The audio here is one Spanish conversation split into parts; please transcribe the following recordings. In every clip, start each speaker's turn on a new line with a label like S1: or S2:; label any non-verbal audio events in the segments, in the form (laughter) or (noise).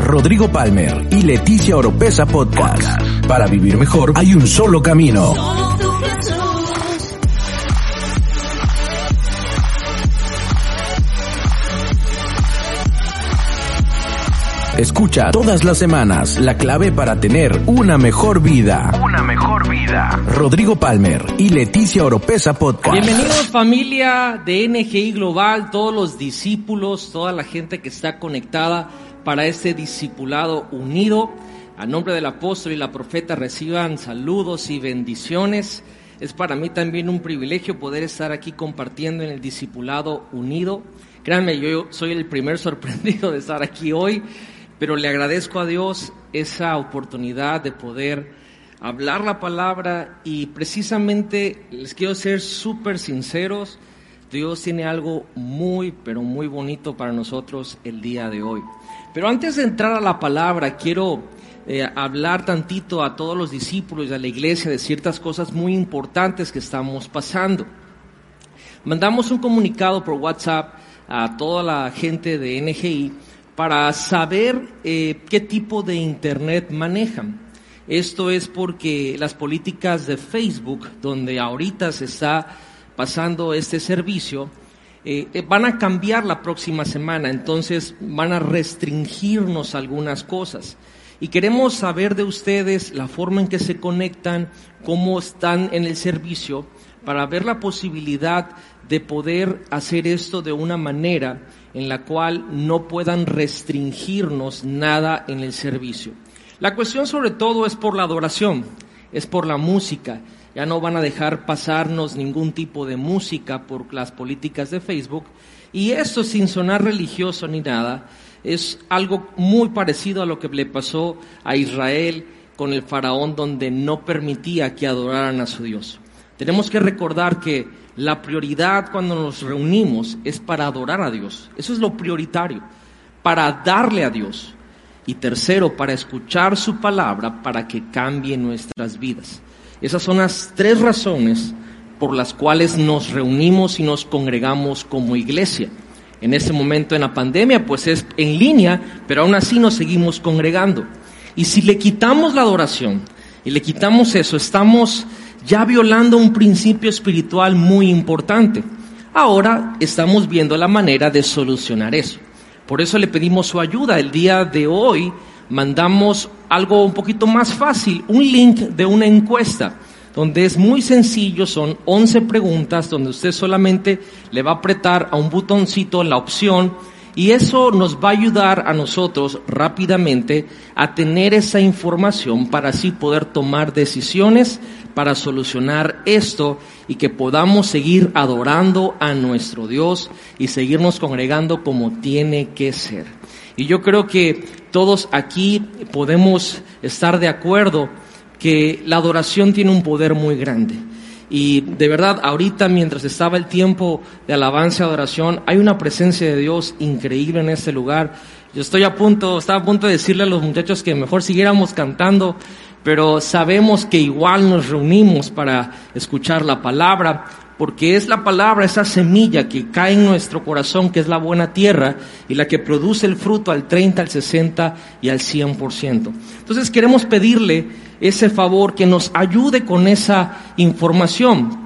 S1: Rodrigo Palmer y Leticia Oropesa Podcast. Para vivir mejor hay un solo camino. Escucha todas las semanas la clave para tener una mejor vida. Una mejor vida. Rodrigo Palmer y Leticia Oropesa Podcast.
S2: Bienvenidos familia de NGI Global, todos los discípulos, toda la gente que está conectada para este discipulado unido. A nombre del apóstol y la profeta reciban saludos y bendiciones. Es para mí también un privilegio poder estar aquí compartiendo en el discipulado unido. Créanme, yo soy el primer (laughs) sorprendido de estar aquí hoy pero le agradezco a Dios esa oportunidad de poder hablar la palabra y precisamente les quiero ser súper sinceros, Dios tiene algo muy, pero muy bonito para nosotros el día de hoy. Pero antes de entrar a la palabra, quiero eh, hablar tantito a todos los discípulos de la iglesia de ciertas cosas muy importantes que estamos pasando. Mandamos un comunicado por WhatsApp a toda la gente de NGI para saber eh, qué tipo de Internet manejan. Esto es porque las políticas de Facebook, donde ahorita se está pasando este servicio, eh, eh, van a cambiar la próxima semana, entonces van a restringirnos algunas cosas. Y queremos saber de ustedes la forma en que se conectan, cómo están en el servicio, para ver la posibilidad de poder hacer esto de una manera en la cual no puedan restringirnos nada en el servicio. La cuestión sobre todo es por la adoración, es por la música. Ya no van a dejar pasarnos ningún tipo de música por las políticas de Facebook. Y esto sin sonar religioso ni nada, es algo muy parecido a lo que le pasó a Israel con el faraón donde no permitía que adoraran a su Dios. Tenemos que recordar que la prioridad cuando nos reunimos es para adorar a Dios. Eso es lo prioritario, para darle a Dios. Y tercero, para escuchar su palabra para que cambie nuestras vidas. Esas son las tres razones por las cuales nos reunimos y nos congregamos como iglesia. En este momento en la pandemia, pues es en línea, pero aún así nos seguimos congregando. Y si le quitamos la adoración y le quitamos eso, estamos ya violando un principio espiritual muy importante. Ahora estamos viendo la manera de solucionar eso. Por eso le pedimos su ayuda. El día de hoy mandamos algo un poquito más fácil, un link de una encuesta, donde es muy sencillo, son 11 preguntas, donde usted solamente le va a apretar a un botoncito la opción y eso nos va a ayudar a nosotros rápidamente a tener esa información para así poder tomar decisiones para solucionar esto y que podamos seguir adorando a nuestro Dios y seguirnos congregando como tiene que ser. Y yo creo que todos aquí podemos estar de acuerdo que la adoración tiene un poder muy grande. Y de verdad, ahorita mientras estaba el tiempo de alabanza y adoración, hay una presencia de Dios increíble en este lugar. Yo estoy a punto, estaba a punto de decirle a los muchachos que mejor siguiéramos cantando, pero sabemos que igual nos reunimos para escuchar la palabra, porque es la palabra, esa semilla que cae en nuestro corazón, que es la buena tierra, y la que produce el fruto al 30, al 60 y al 100%. Entonces queremos pedirle ese favor que nos ayude con esa información.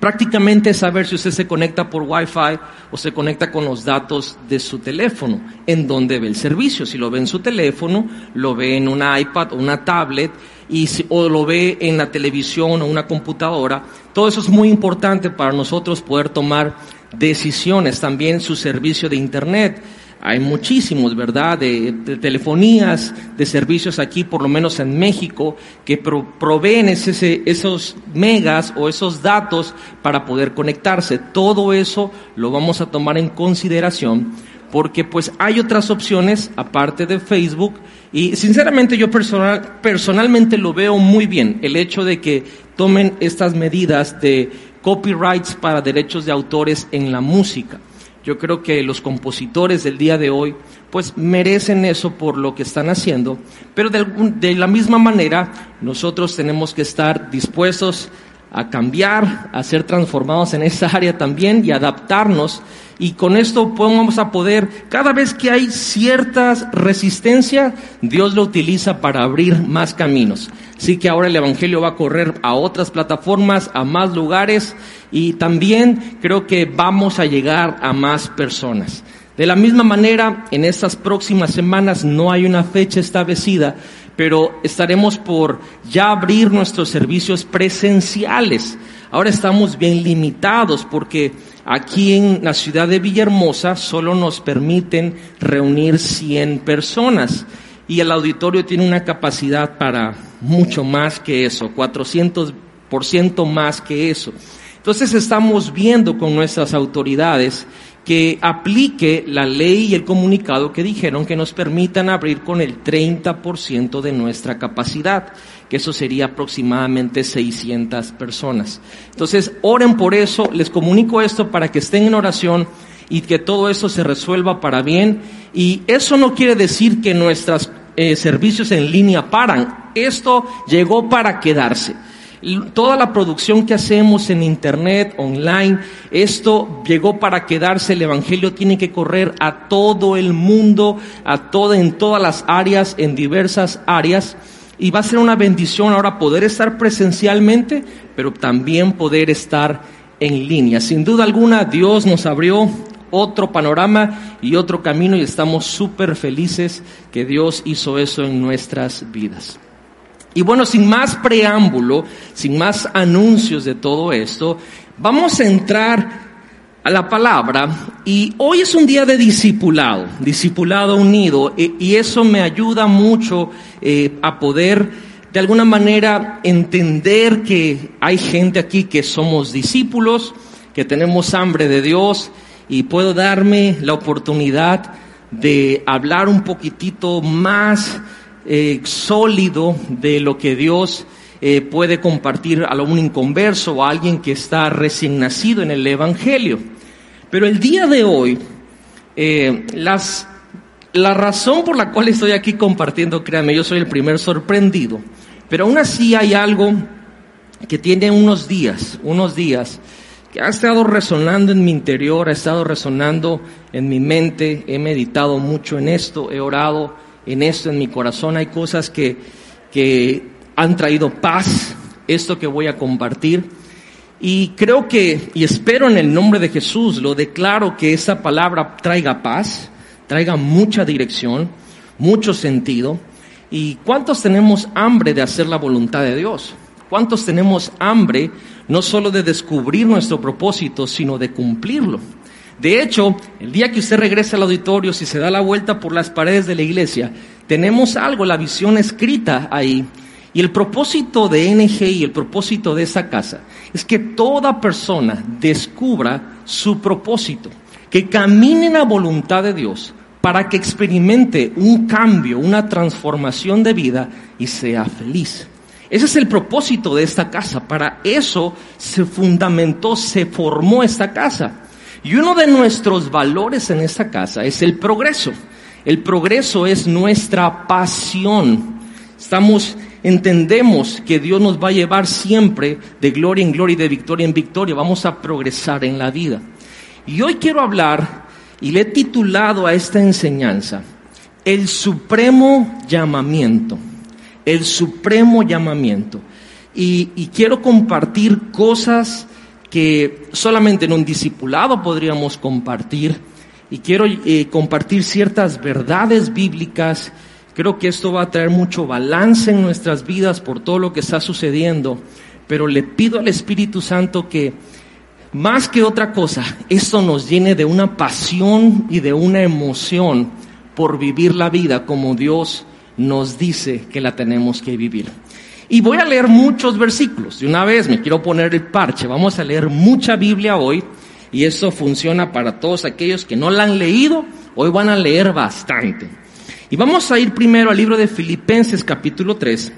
S2: Prácticamente saber si usted se conecta por Wi-Fi o se conecta con los datos de su teléfono, en donde ve el servicio. Si lo ve en su teléfono, lo ve en una iPad o una tablet, y o lo ve en la televisión o una computadora. Todo eso es muy importante para nosotros poder tomar decisiones. También su servicio de Internet hay muchísimos, ¿verdad?, de, telefonías, de servicios aquí, por lo menos en México, que proveen ese, esos megas o esos datos para poder conectarse. Todo eso lo vamos a tomar en consideración porque pues hay otras opciones aparte de Facebook y sinceramente yo personal, personalmente lo veo muy bien, el hecho de que tomen estas medidas de copyrights para derechos de autores en la música. Yo creo que los compositores del día de hoy pues merecen eso por lo que están haciendo, pero de, de la misma manera nosotros tenemos que estar dispuestos a cambiar, a ser transformados en esa área también y adaptarnos y con esto vamos a poder, cada vez que hay ciertas resistencia, Dios lo utiliza para abrir más caminos. Así que ahora el Evangelio va a correr a otras plataformas, a más lugares y también creo que vamos a llegar a más personas. De la misma manera, en estas próximas semanas no hay una fecha establecida, pero estaremos por ya abrir nuestros servicios presenciales. Ahora estamos bien limitados porque Aquí en la ciudad de Villahermosa solo nos permiten reunir 100 personas y el auditorio tiene una capacidad para mucho más que eso, 400% más que eso. Entonces estamos viendo con nuestras autoridades que aplique la ley y el comunicado que dijeron que nos permitan abrir con el 30% de nuestra capacidad que eso sería aproximadamente 600 personas. Entonces, oren por eso, les comunico esto para que estén en oración y que todo eso se resuelva para bien. Y eso no quiere decir que nuestros eh, servicios en línea paran. Esto llegó para quedarse. Toda la producción que hacemos en internet, online, esto llegó para quedarse. El evangelio tiene que correr a todo el mundo, a todo, en todas las áreas, en diversas áreas y va a ser una bendición ahora poder estar presencialmente, pero también poder estar en línea. Sin duda alguna, Dios nos abrió otro panorama y otro camino y estamos súper felices que Dios hizo eso en nuestras vidas. Y bueno, sin más preámbulo, sin más anuncios de todo esto, vamos a entrar la palabra y hoy es un día de discipulado, discipulado unido y, eso me ayuda mucho eh, a poder de alguna manera entender que hay gente aquí que somos discípulos, que tenemos hambre de Dios y puedo darme la oportunidad de hablar un poquitito más eh, sólido de lo que Dios eh, puede compartir a un inconverso o a alguien que está recién nacido en el Evangelio. Pero el día de hoy, eh, las, la razón por la cual estoy aquí compartiendo, créanme, yo soy el primer sorprendido, pero aún así hay algo que tiene unos días, unos días, que ha estado resonando en mi interior, ha estado resonando en mi mente, he meditado mucho en esto, he orado en esto en mi corazón, hay cosas que, que han traído paz, esto que voy a compartir. Y creo que, y espero en el nombre de Jesús, lo declaro que esa palabra traiga paz, traiga mucha dirección, mucho sentido. ¿Y cuántos tenemos hambre de hacer la voluntad de Dios? ¿Cuántos tenemos hambre no solo de descubrir nuestro propósito, sino de cumplirlo? De hecho, el día que usted regrese al auditorio, si se da la vuelta por las paredes de la iglesia, tenemos algo, la visión escrita ahí, y el propósito de NG y el propósito de esa casa es que toda persona descubra su propósito, que camine en la voluntad de Dios para que experimente un cambio, una transformación de vida y sea feliz. Ese es el propósito de esta casa. Para eso se fundamentó, se formó esta casa. Y uno de nuestros valores en esta casa es el progreso. El progreso es nuestra pasión. Estamos entendemos que Dios nos va a llevar siempre de gloria en gloria y de victoria en victoria. Vamos a progresar en la vida. Y hoy quiero hablar, y le he titulado a esta enseñanza, el supremo llamamiento. El supremo llamamiento. Y, quiero compartir cosas que solamente en un discipulado podríamos compartir. Y quiero eh, compartir ciertas verdades bíblicas Creo que esto va a traer mucho balance en nuestras vidas por todo lo que está sucediendo, pero le pido al Espíritu Santo que más que otra cosa, esto nos llene de una pasión y de una emoción por vivir la vida como Dios nos dice que la tenemos que vivir. Y voy a leer muchos versículos. De una vez me quiero poner el parche. Vamos a leer mucha Biblia hoy. y eso funciona para todos aquellos que no la han leído, hoy van a leer bastante. Y vamos a ir primero al libro de Filipenses capítulo 3.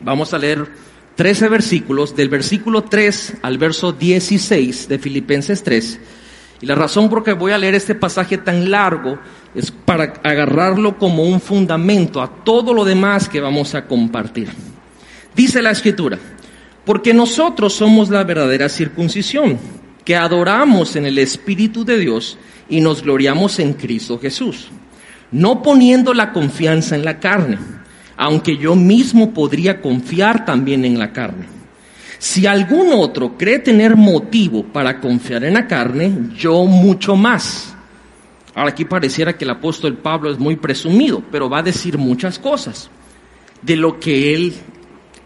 S2: Vamos a leer 13 versículos, del versículo 3 al verso 16 de Filipenses 3. Y la razón por que voy a leer este pasaje tan largo es para agarrarlo como un fundamento a todo lo demás que vamos a compartir. Dice la escritura, porque nosotros somos la verdadera circuncisión, que adoramos en el Espíritu de Dios y nos gloriamos en Cristo Jesús, no poniendo la confianza en la carne aunque yo mismo podría confiar también en la carne. Si algún otro cree tener motivo para confiar en la carne, yo mucho más. Ahora aquí pareciera que el apóstol Pablo es muy presumido, pero va a decir muchas cosas de lo que él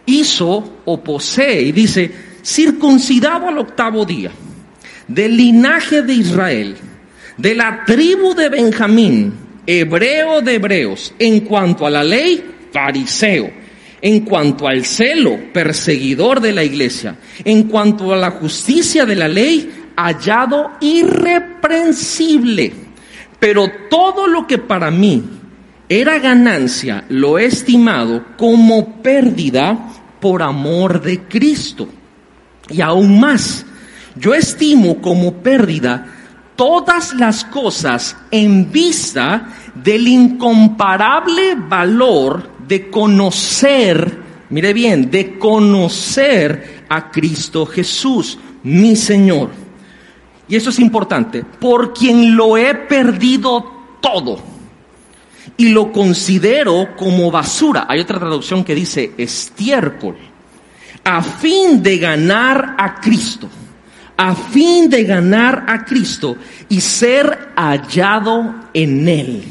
S2: hizo o posee. Y dice, circuncidado al octavo día, del linaje de Israel, de la tribu de Benjamín, hebreo de hebreos, en cuanto a la ley, fariseo. En cuanto al celo, perseguidor de la iglesia. En cuanto a la justicia de la ley, hallado irreprensible. Pero todo lo que para mí era ganancia, lo he estimado como pérdida por amor de Cristo. Y aún más, yo estimo como pérdida todas las cosas en vista del incomparable valor de conocer, mire bien, de conocer a Cristo Jesús, mi Señor. Y eso es importante, por quien lo he perdido todo y lo considero como basura. Hay otra traducción que dice estiércol, a fin de ganar a Cristo, a fin de ganar a Cristo y ser hallado en Él.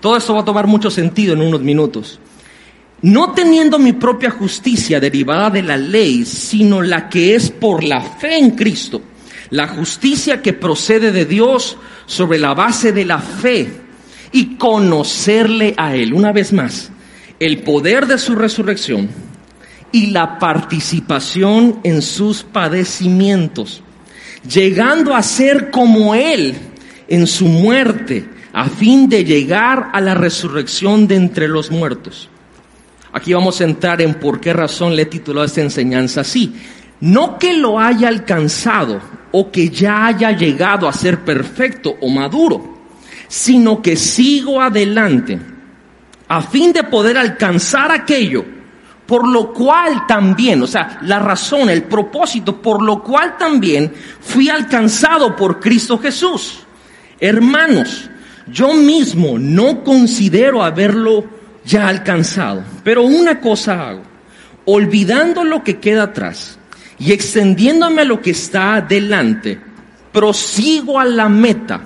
S2: Todo esto va a tomar mucho sentido en unos minutos no teniendo mi propia justicia derivada de la ley, sino la que es por la fe en Cristo, la justicia que procede de Dios sobre la base de la fe y conocerle a Él. Una vez más, el poder de su resurrección y la participación en sus padecimientos, llegando a ser como Él en su muerte, a fin de llegar a la resurrección de entre los muertos. Aquí vamos a entrar en por qué razón le he titulado esta enseñanza así. No que lo haya alcanzado o que ya haya llegado a ser perfecto o maduro, sino que sigo adelante a fin de poder alcanzar aquello por lo cual también, o sea, la razón, el propósito, por lo cual también fui alcanzado por Cristo Jesús. Hermanos, yo mismo no considero haberlo ya alcanzado. Pero una cosa hago, olvidando lo que queda atrás y extendiéndome a lo que está delante, prosigo a la meta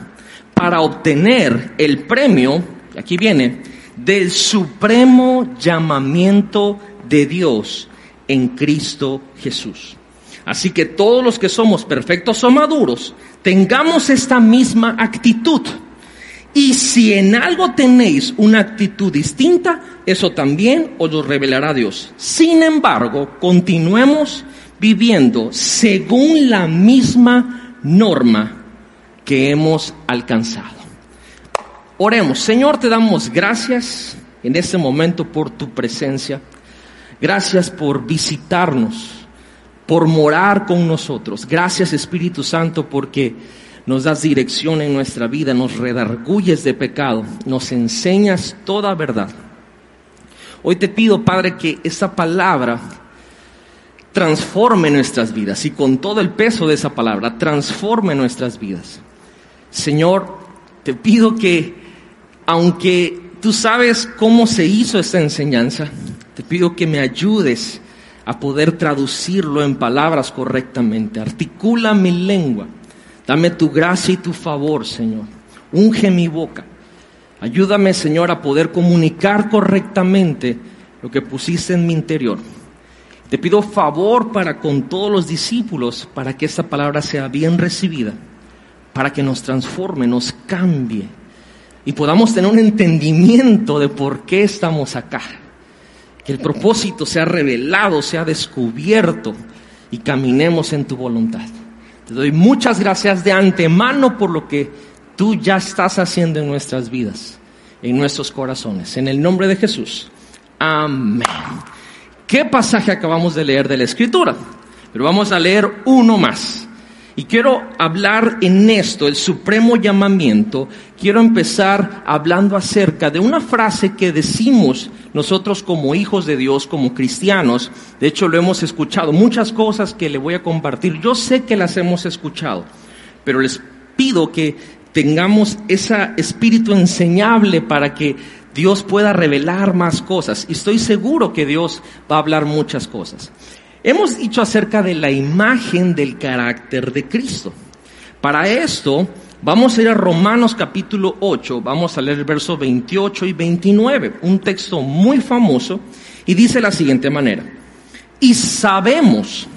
S2: para obtener el premio, aquí viene, del supremo llamamiento de Dios en Cristo Jesús. Así que todos los que somos perfectos o maduros, tengamos esta misma actitud y si en algo tenéis una actitud distinta, eso también os lo revelará Dios. Sin embargo, continuemos viviendo según la misma norma que hemos alcanzado. Oremos, Señor, te damos gracias en este momento por tu presencia. Gracias por visitarnos, por morar con nosotros. Gracias Espíritu Santo porque nos das dirección en nuestra vida, nos redarguyes de pecado, nos enseñas toda verdad. Hoy te pido, Padre, que esa palabra transforme nuestras vidas y con todo el peso de esa palabra transforme nuestras vidas. Señor, te pido que, aunque tú sabes cómo se hizo esta enseñanza, te pido que me ayudes a poder traducirlo en palabras correctamente. Articula mi lengua Dame tu gracia y tu favor, Señor. Unge mi boca. Ayúdame, Señor, a poder comunicar correctamente lo que pusiste en mi interior. Te pido favor para con todos los discípulos, para que esta palabra sea bien recibida, para que nos transforme, nos cambie y podamos tener un entendimiento de por qué estamos acá. Que el propósito sea revelado, sea descubierto y caminemos en tu voluntad. Te doy muchas gracias de antemano por lo que tú ya estás haciendo en nuestras vidas, en nuestros corazones. En el nombre de Jesús. Amén. ¿Qué pasaje acabamos de leer de la Escritura? Pero vamos a leer uno más. Y quiero hablar en esto, el supremo llamamiento. Quiero empezar hablando acerca de una frase que decimos nosotros como hijos de Dios, como cristianos. De hecho, lo hemos escuchado. Muchas cosas que le voy a compartir, yo sé que las hemos escuchado, pero les pido que tengamos ese espíritu enseñable para que Dios pueda revelar más cosas. Y estoy seguro que Dios va a hablar muchas cosas. Hemos dicho acerca de la imagen del carácter de Cristo. Para esto, vamos a ir a Romanos capítulo 8, vamos a leer el verso 28 y 29, un texto muy famoso, y dice la siguiente manera, y sabemos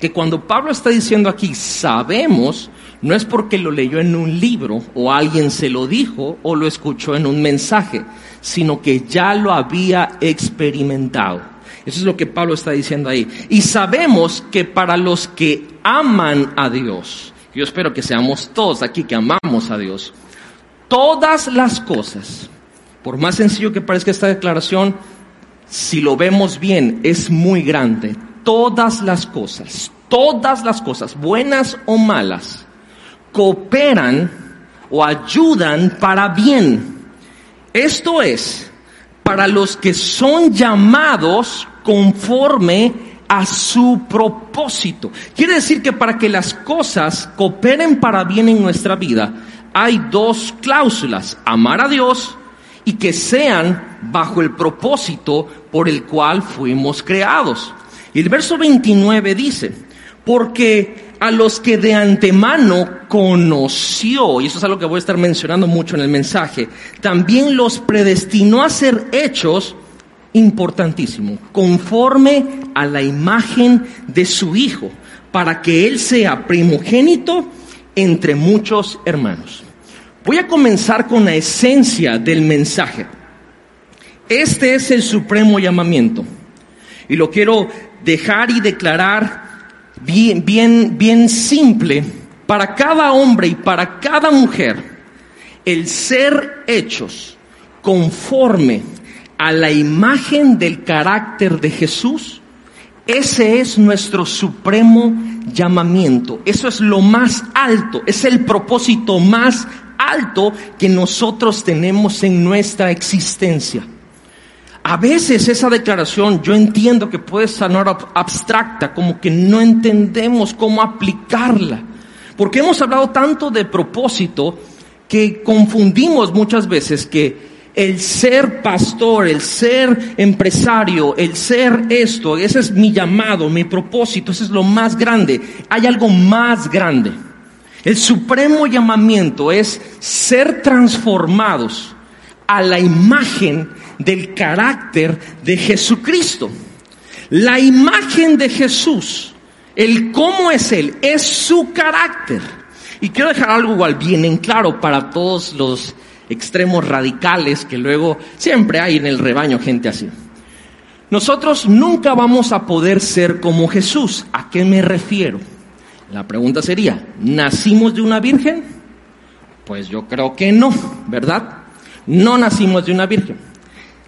S2: que cuando Pablo está diciendo aquí, sabemos, no es porque lo leyó en un libro o alguien se lo dijo o lo escuchó en un mensaje, sino que ya lo había experimentado. Eso es lo que Pablo está diciendo ahí. Y sabemos que para los que aman a Dios, yo espero que seamos todos aquí que amamos a Dios, todas las cosas, por más sencillo que parezca esta declaración, si lo vemos bien, es muy grande. Todas las cosas, todas las cosas, buenas o malas, cooperan o ayudan para bien. Esto es, para los que son llamados conforme a su propósito. Quiere decir que para que las cosas cooperen para bien en nuestra vida, hay dos cláusulas, amar a Dios y que sean bajo el propósito por el cual fuimos creados. Y el verso 29 dice, porque a los que de antemano conoció, y eso es algo que voy a estar mencionando mucho en el mensaje, también los predestinó a ser hechos importantísimo, conforme a la imagen de su Hijo, para que Él sea primogénito entre muchos hermanos. Voy a comenzar con la esencia del mensaje. Este es el supremo llamamiento. Y lo quiero dejar y declarar bien, bien, bien simple para cada hombre y para cada mujer. El ser hechos conforme a la imagen del carácter de Jesús, ese es nuestro supremo llamamiento. Eso es lo más alto, es el propósito más alto que nosotros tenemos en nuestra existencia. A veces esa declaración yo entiendo que puede sonar abstracta, como que no entendemos cómo aplicarla, porque hemos hablado tanto de propósito que confundimos muchas veces que el ser pastor, el ser empresario, el ser esto, ese es mi llamado, mi propósito, ese es lo más grande. Hay algo más grande. El supremo llamamiento es ser transformados a la imagen del carácter de Jesucristo. La imagen de Jesús, el cómo es Él, es su carácter. Y quiero dejar algo igual bien en claro para todos los extremos radicales que luego siempre hay en el rebaño gente así. Nosotros nunca vamos a poder ser como Jesús. ¿A qué me refiero? La pregunta sería, ¿nacimos de una virgen? Pues yo creo que no, ¿verdad? No nacimos de una virgen.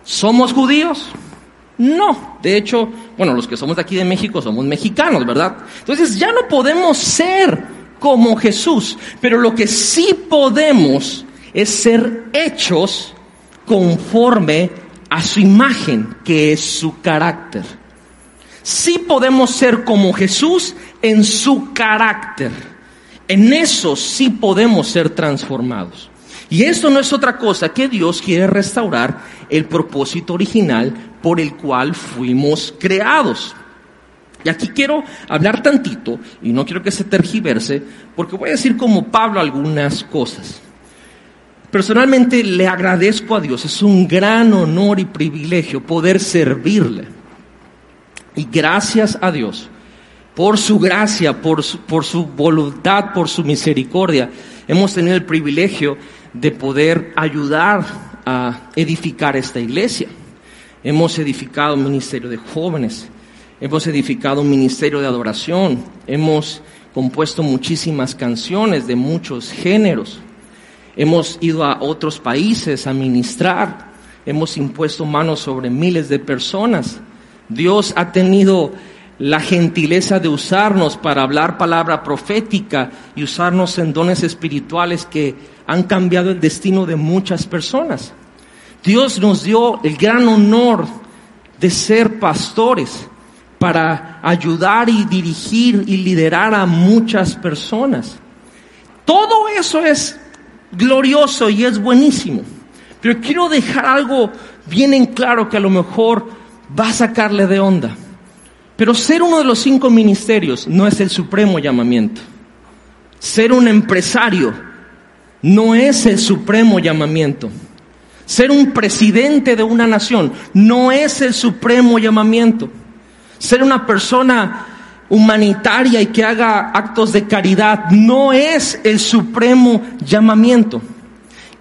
S2: ¿Somos judíos? No. De hecho, bueno, los que somos de aquí de México somos mexicanos, ¿verdad? Entonces ya no podemos ser como Jesús, pero lo que sí podemos es ser hechos conforme a su imagen, que es su carácter. Sí podemos ser como Jesús en su carácter. En eso sí podemos ser transformados. Y esto no es otra cosa que Dios quiere restaurar el propósito original por el cual fuimos creados. Y aquí quiero hablar tantito, y no quiero que se tergiverse, porque voy a decir como Pablo algunas cosas. Personalmente le agradezco a Dios, es un gran honor y privilegio poder servirle. Y gracias a Dios por su gracia, por su, por su voluntad, por su misericordia, hemos tenido el privilegio de poder ayudar a edificar esta iglesia. Hemos edificado un ministerio de jóvenes, hemos edificado un ministerio de adoración, hemos compuesto muchísimas canciones de muchos géneros. Hemos ido a otros países a ministrar. Hemos impuesto manos sobre miles de personas. Dios ha tenido la gentileza de usarnos para hablar palabra profética y usarnos en dones espirituales que han cambiado el destino de muchas personas. Dios nos dio el gran honor de ser pastores para ayudar y dirigir y liderar a muchas personas. Todo eso es glorioso y es buenísimo. Pero quiero dejar algo bien en claro que a lo mejor va a sacarle de onda. Pero ser uno de los cinco ministerios no es el supremo llamamiento. Ser un empresario no es el supremo llamamiento. Ser un presidente de una nación no es el supremo llamamiento. Ser una persona humanitaria y que haga actos de caridad no es el supremo llamamiento.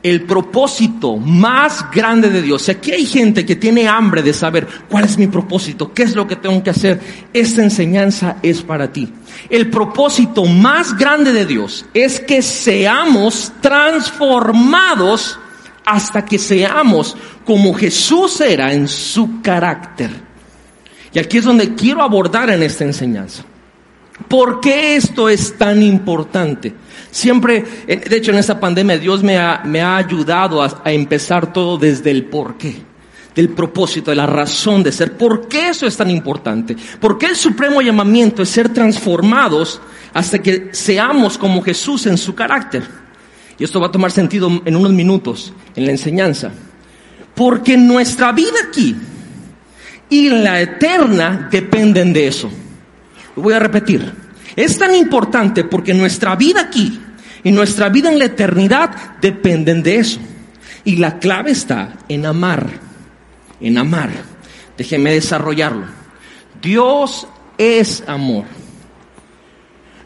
S2: El propósito más grande de Dios. Si aquí hay gente que tiene hambre de saber cuál es mi propósito, qué es lo que tengo que hacer, esta enseñanza es para ti. El propósito más grande de Dios es que seamos transformados hasta que seamos como Jesús era en su carácter. Y aquí es donde quiero abordar en esta enseñanza. ¿Por qué esto es tan importante? Siempre, de hecho en esta pandemia Dios me ha, me ha ayudado a, a, empezar todo desde el por qué, del propósito, de la razón de ser. ¿Por qué eso es tan importante? ¿Por qué el supremo llamamiento es ser transformados hasta que seamos como Jesús en su carácter? Y esto va a tomar sentido en unos minutos en la enseñanza. Porque nuestra vida aquí, y la eterna dependen de eso. Lo voy a repetir. Es tan importante porque nuestra vida aquí y nuestra vida en la eternidad dependen de eso. Y la clave está en amar, en amar. Déjeme desarrollarlo. Dios es amor.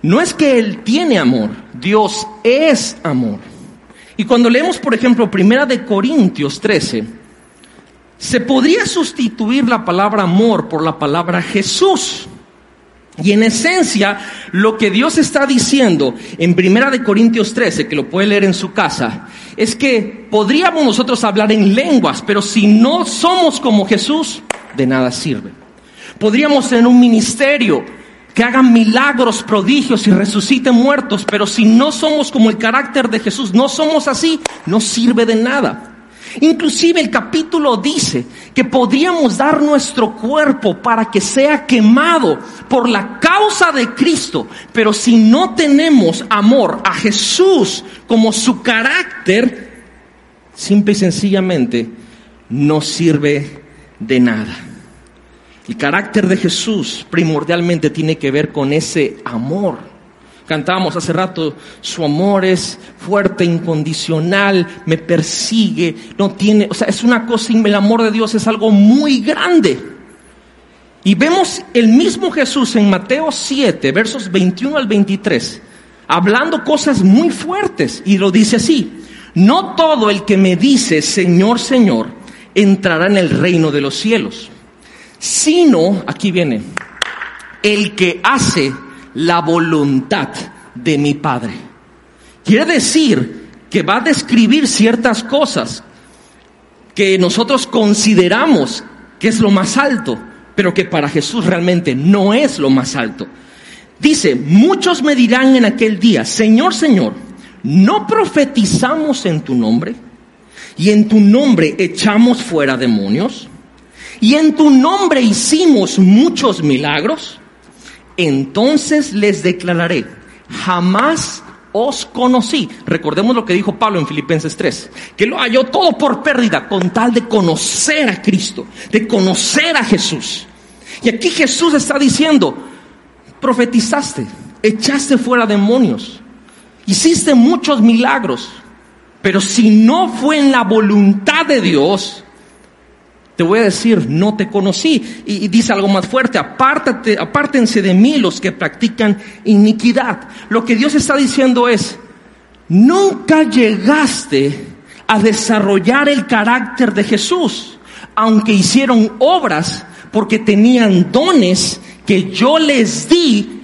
S2: No es que Él tiene amor, Dios es amor. Y cuando leemos, por ejemplo, Primera de Corintios 13, se podría sustituir la palabra amor por la palabra Jesús. Y en esencia, lo que Dios está diciendo en Primera de Corintios 13, que lo puede leer en su casa, es que podríamos nosotros hablar en lenguas, pero si no somos como Jesús, de nada sirve. Podríamos tener un ministerio que hagan milagros, prodigios y resuciten muertos, pero si no somos como el carácter de Jesús, no somos así, no sirve de nada. Inclusive el capítulo dice que podríamos dar nuestro cuerpo para que sea quemado por la causa de Cristo, pero si no tenemos amor a Jesús como su carácter, simple y sencillamente no sirve de nada. El carácter de Jesús primordialmente tiene que ver con ese amor Cantábamos hace rato, su amor es fuerte, incondicional, me persigue, no tiene, o sea, es una cosa, el amor de Dios es algo muy grande. Y vemos el mismo Jesús en Mateo 7, versos 21 al 23, hablando cosas muy fuertes, y lo dice así, no todo el que me dice, Señor, Señor, entrará en el reino de los cielos, sino, aquí viene, el que hace la voluntad de mi Padre. Quiere decir que va a describir ciertas cosas que nosotros consideramos que es lo más alto, pero que para Jesús realmente no es lo más alto. Dice, muchos me dirán en aquel día, Señor, Señor, ¿no profetizamos en tu nombre? ¿Y en tu nombre echamos fuera demonios? ¿Y en tu nombre hicimos muchos milagros? Entonces les declararé, jamás os conocí. Recordemos lo que dijo Pablo en Filipenses 3, que lo halló todo por pérdida con tal de conocer a Cristo, de conocer a Jesús. Y aquí Jesús está diciendo, profetizaste, echaste fuera demonios, hiciste muchos milagros, pero si no fue en la voluntad de Dios, te voy a decir, no te conocí. Y, dice algo más fuerte, apártate, apártense de mí los que practican iniquidad. Lo que Dios está diciendo es, nunca llegaste a desarrollar el carácter de Jesús, aunque hicieron obras porque tenían dones que yo les di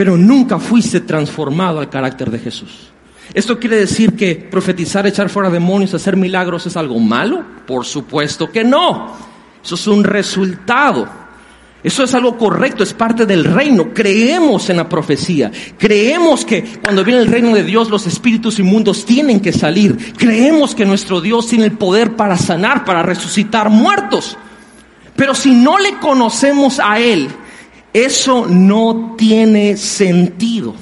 S2: pero nunca fuiste transformado al carácter de Jesús. ¿Esto quiere decir que profetizar, echar fuera demonios, hacer milagros es algo malo? Por supuesto que no. Eso es un resultado. Eso es algo correcto, es parte del reino. Creemos en la profecía. Creemos que cuando viene el reino de Dios los espíritus inmundos tienen que salir. Creemos que nuestro Dios tiene el poder para sanar, para resucitar muertos. Pero si no le conocemos a Él, eso no tiene sentido.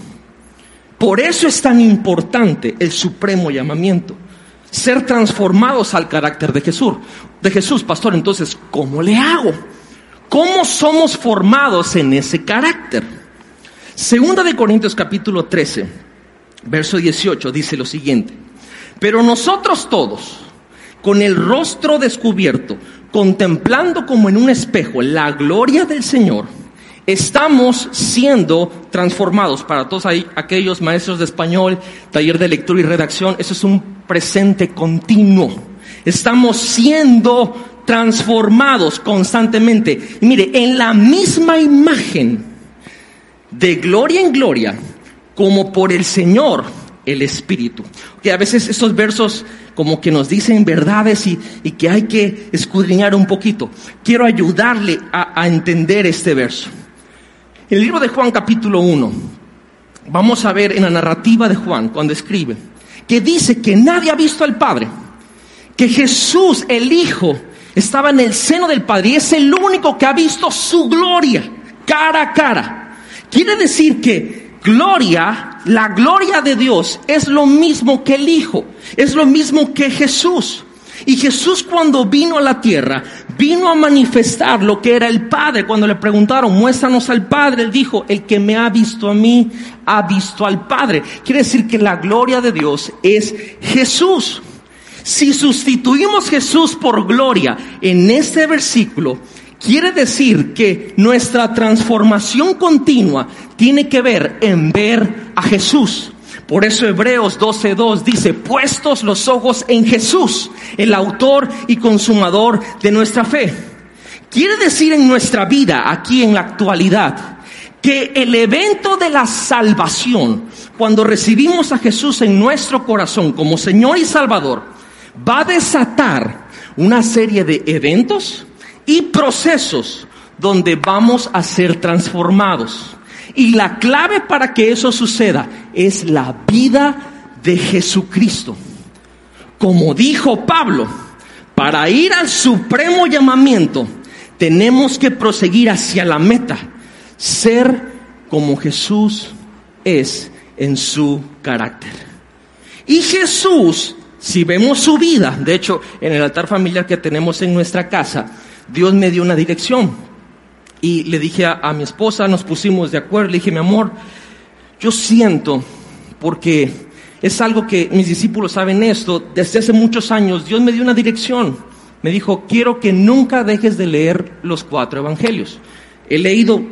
S2: Por eso es tan importante el supremo llamamiento. Ser transformados al carácter de Jesús. De Jesús, pastor, entonces, ¿cómo le hago? ¿Cómo somos formados en ese carácter? Segunda de Corintios capítulo 13, verso 18 dice lo siguiente. Pero nosotros todos, con el rostro descubierto, contemplando como en un espejo la gloria del Señor, estamos siendo transformados. Para todos aquellos maestros de español, taller de lectura y redacción, eso es un presente continuo. Estamos siendo transformados constantemente. Mire, en la misma imagen, de gloria en gloria, como por el Señor, el Espíritu. Que a veces estos versos como que nos dicen verdades y, que hay que escudriñar un poquito. Quiero ayudarle a entender este verso. El libro de Juan capítulo 1, vamos a ver en la narrativa de Juan cuando escribe, que dice que nadie ha visto al Padre, que Jesús, el Hijo, estaba en el seno del Padre y es el único que ha visto su gloria cara a cara. Quiere decir que gloria, la gloria de Dios es lo mismo que el Hijo, es lo mismo que Jesús. Y Jesús cuando vino a la tierra, vino a manifestar lo que era el Padre. Cuando le preguntaron, muéstranos al Padre, él dijo, el que me ha visto a mí, ha visto al Padre. Quiere decir que la gloria de Dios es Jesús. Si sustituimos Jesús por gloria en este versículo, quiere decir que nuestra transformación continua tiene que ver en ver a Jesús. Por eso Hebreos 12.2 dice, puestos los ojos en Jesús, el autor y consumador de nuestra fe. Quiere decir en nuestra vida, aquí en la actualidad, que el evento de la salvación, cuando recibimos a Jesús en nuestro corazón como Señor y Salvador, va a desatar una serie de eventos y procesos donde vamos a ser transformados. Y la clave para que eso suceda es la vida de Jesucristo. Como dijo Pablo, para ir al supremo llamamiento tenemos que proseguir hacia la meta, ser como Jesús es en su carácter. Y Jesús, si vemos su vida, de hecho en el altar familiar que tenemos en nuestra casa, Dios me dio una dirección y le dije a, mi esposa, nos pusimos de acuerdo, le dije, mi amor, yo siento, porque es algo que mis discípulos saben esto, desde hace muchos años Dios me dio una dirección. Me dijo, quiero que nunca dejes de leer los cuatro evangelios. He leído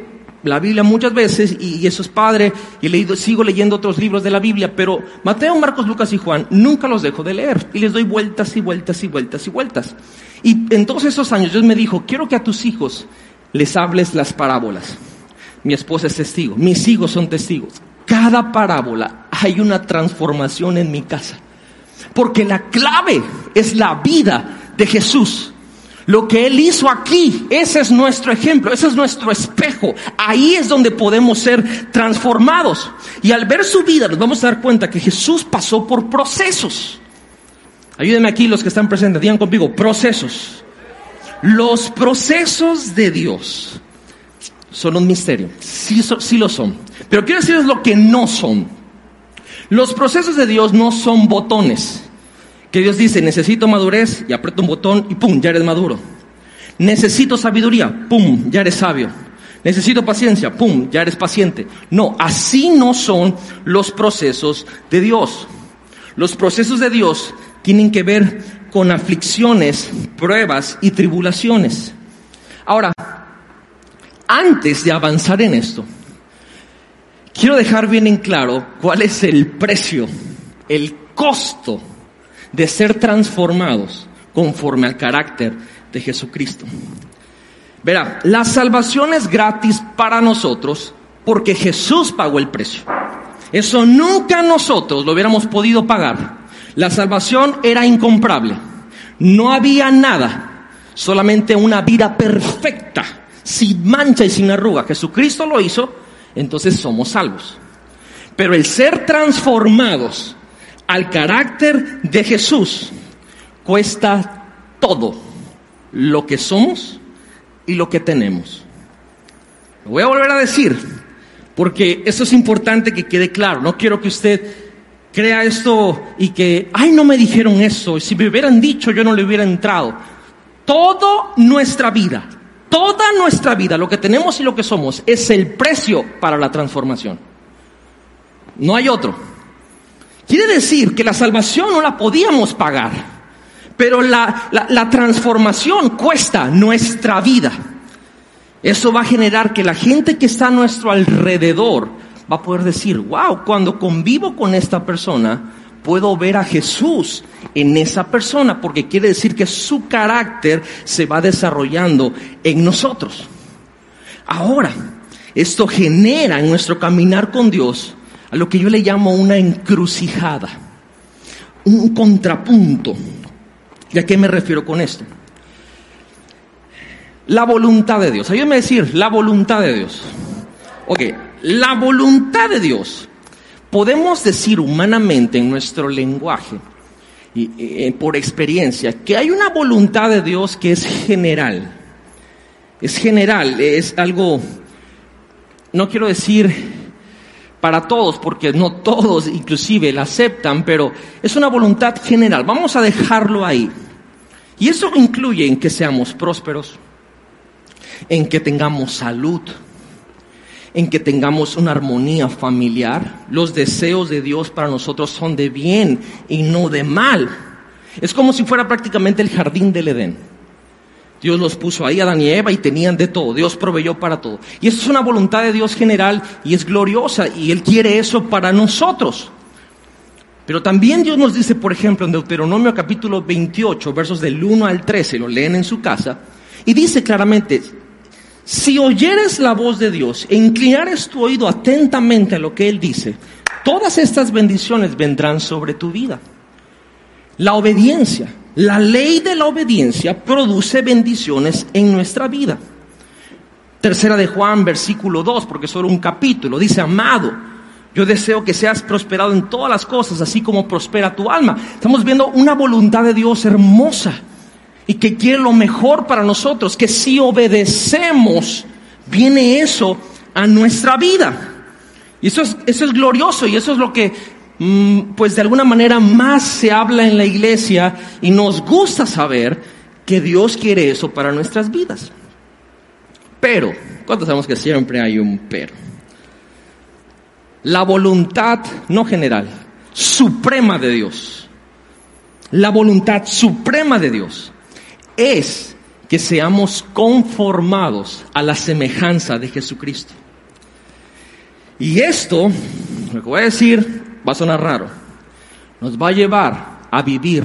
S2: la Biblia muchas veces y, eso es padre, y he leído, sigo leyendo otros libros de la Biblia, pero Mateo, Marcos, Lucas y Juan nunca los dejo de leer y les doy vueltas y vueltas y vueltas y vueltas. Y en todos esos años Dios me dijo, quiero que a tus hijos les hables las parábolas. Mi esposa es testigo, mis hijos son testigos. Cada parábola hay una transformación en mi casa. Porque la clave es la vida de Jesús. Lo que Él hizo aquí, ese es nuestro ejemplo, ese es nuestro espejo. Ahí es donde podemos ser transformados. Y al ver su vida nos vamos a dar cuenta que Jesús pasó por procesos. Ayúdenme aquí los que están presentes, digan conmigo, procesos. Los procesos de Dios son un misterio, sí, sí lo son. Pero quiero decirles lo que no son. Los procesos de Dios no son botones. Que Dios dice, necesito madurez y aprieto un botón y pum, ya eres maduro. Necesito sabiduría, pum, ya eres sabio. Necesito paciencia, pum, ya eres paciente. No, así no son los procesos de Dios. Los procesos de Dios tienen que ver con aflicciones, pruebas y tribulaciones. Ahora, antes de avanzar en esto, quiero dejar bien en claro cuál es el precio, el costo de ser transformados conforme al carácter de Jesucristo. Verá, la salvación es gratis para nosotros porque Jesús pagó el precio. Eso nunca nosotros lo hubiéramos podido pagar. La salvación era incomparable. No había nada, solamente una vida perfecta, sin mancha y sin arruga. Jesucristo lo hizo, entonces somos salvos. Pero el ser transformados al carácter de Jesús cuesta todo lo que somos y lo que tenemos. Lo voy a volver a decir, porque eso es importante que quede claro. No quiero que usted crea esto y que, ay, no me dijeron eso, si me hubieran dicho yo no le hubiera entrado. Toda nuestra vida, toda nuestra vida, lo que tenemos y lo que somos, es el precio para la transformación. No hay otro. Quiere decir que la salvación no la podíamos pagar, pero la, la transformación cuesta nuestra vida. Eso va a generar que la gente que está a nuestro alrededor va a poder decir, wow, cuando convivo con esta persona, puedo ver a Jesús en esa persona, porque quiere decir que su carácter se va desarrollando en nosotros. Ahora, esto genera en nuestro caminar con Dios a lo que yo le llamo una encrucijada, un contrapunto. ¿Y a qué me refiero con esto? La voluntad de Dios. Ayúdame a decir, la voluntad de Dios. Ok, la voluntad de Dios. Podemos decir humanamente en nuestro lenguaje y, eh, por experiencia que hay una voluntad de Dios que es general. Es general, es algo, no quiero decir para todos, porque no todos inclusive la aceptan, pero es una voluntad general. Vamos a dejarlo ahí. Y eso incluye en que seamos prósperos, en que tengamos salud, en que tengamos una armonía familiar. Los deseos de Dios para nosotros son de bien y no de mal. Es como si fuera prácticamente el jardín del Edén. Dios los puso ahí, Adán y Eva, y tenían de todo. Dios proveyó para todo. Y eso es una voluntad de Dios general y es gloriosa, y Él quiere eso para nosotros. Pero también Dios nos dice, por ejemplo, en Deuteronomio capítulo 28, versos del 1 al 13, lo leen en su casa, y dice claramente, si oyeres la voz de Dios e inclinares tu oído atentamente a lo que Él dice, todas estas bendiciones vendrán sobre tu vida. La obediencia, la ley de la obediencia produce bendiciones en nuestra vida. Tercera de Juan, versículo 2, porque solo un capítulo, dice, amado, yo deseo que seas prosperado en todas las cosas, así como prospera tu alma. Estamos viendo una voluntad de Dios hermosa y que quiere lo mejor para nosotros, que si obedecemos, viene eso a nuestra vida. Y eso es, eso es glorioso y eso es lo que, mm, pues de alguna manera más se habla en la iglesia y nos gusta saber que Dios quiere eso para nuestras vidas. Pero, ¿cuántos sabemos que siempre hay un pero? La voluntad, no general, suprema de Dios. La voluntad suprema de Dios es que seamos conformados a la semejanza de Jesucristo. Y esto, lo que voy a decir, va a sonar raro, nos va a llevar a vivir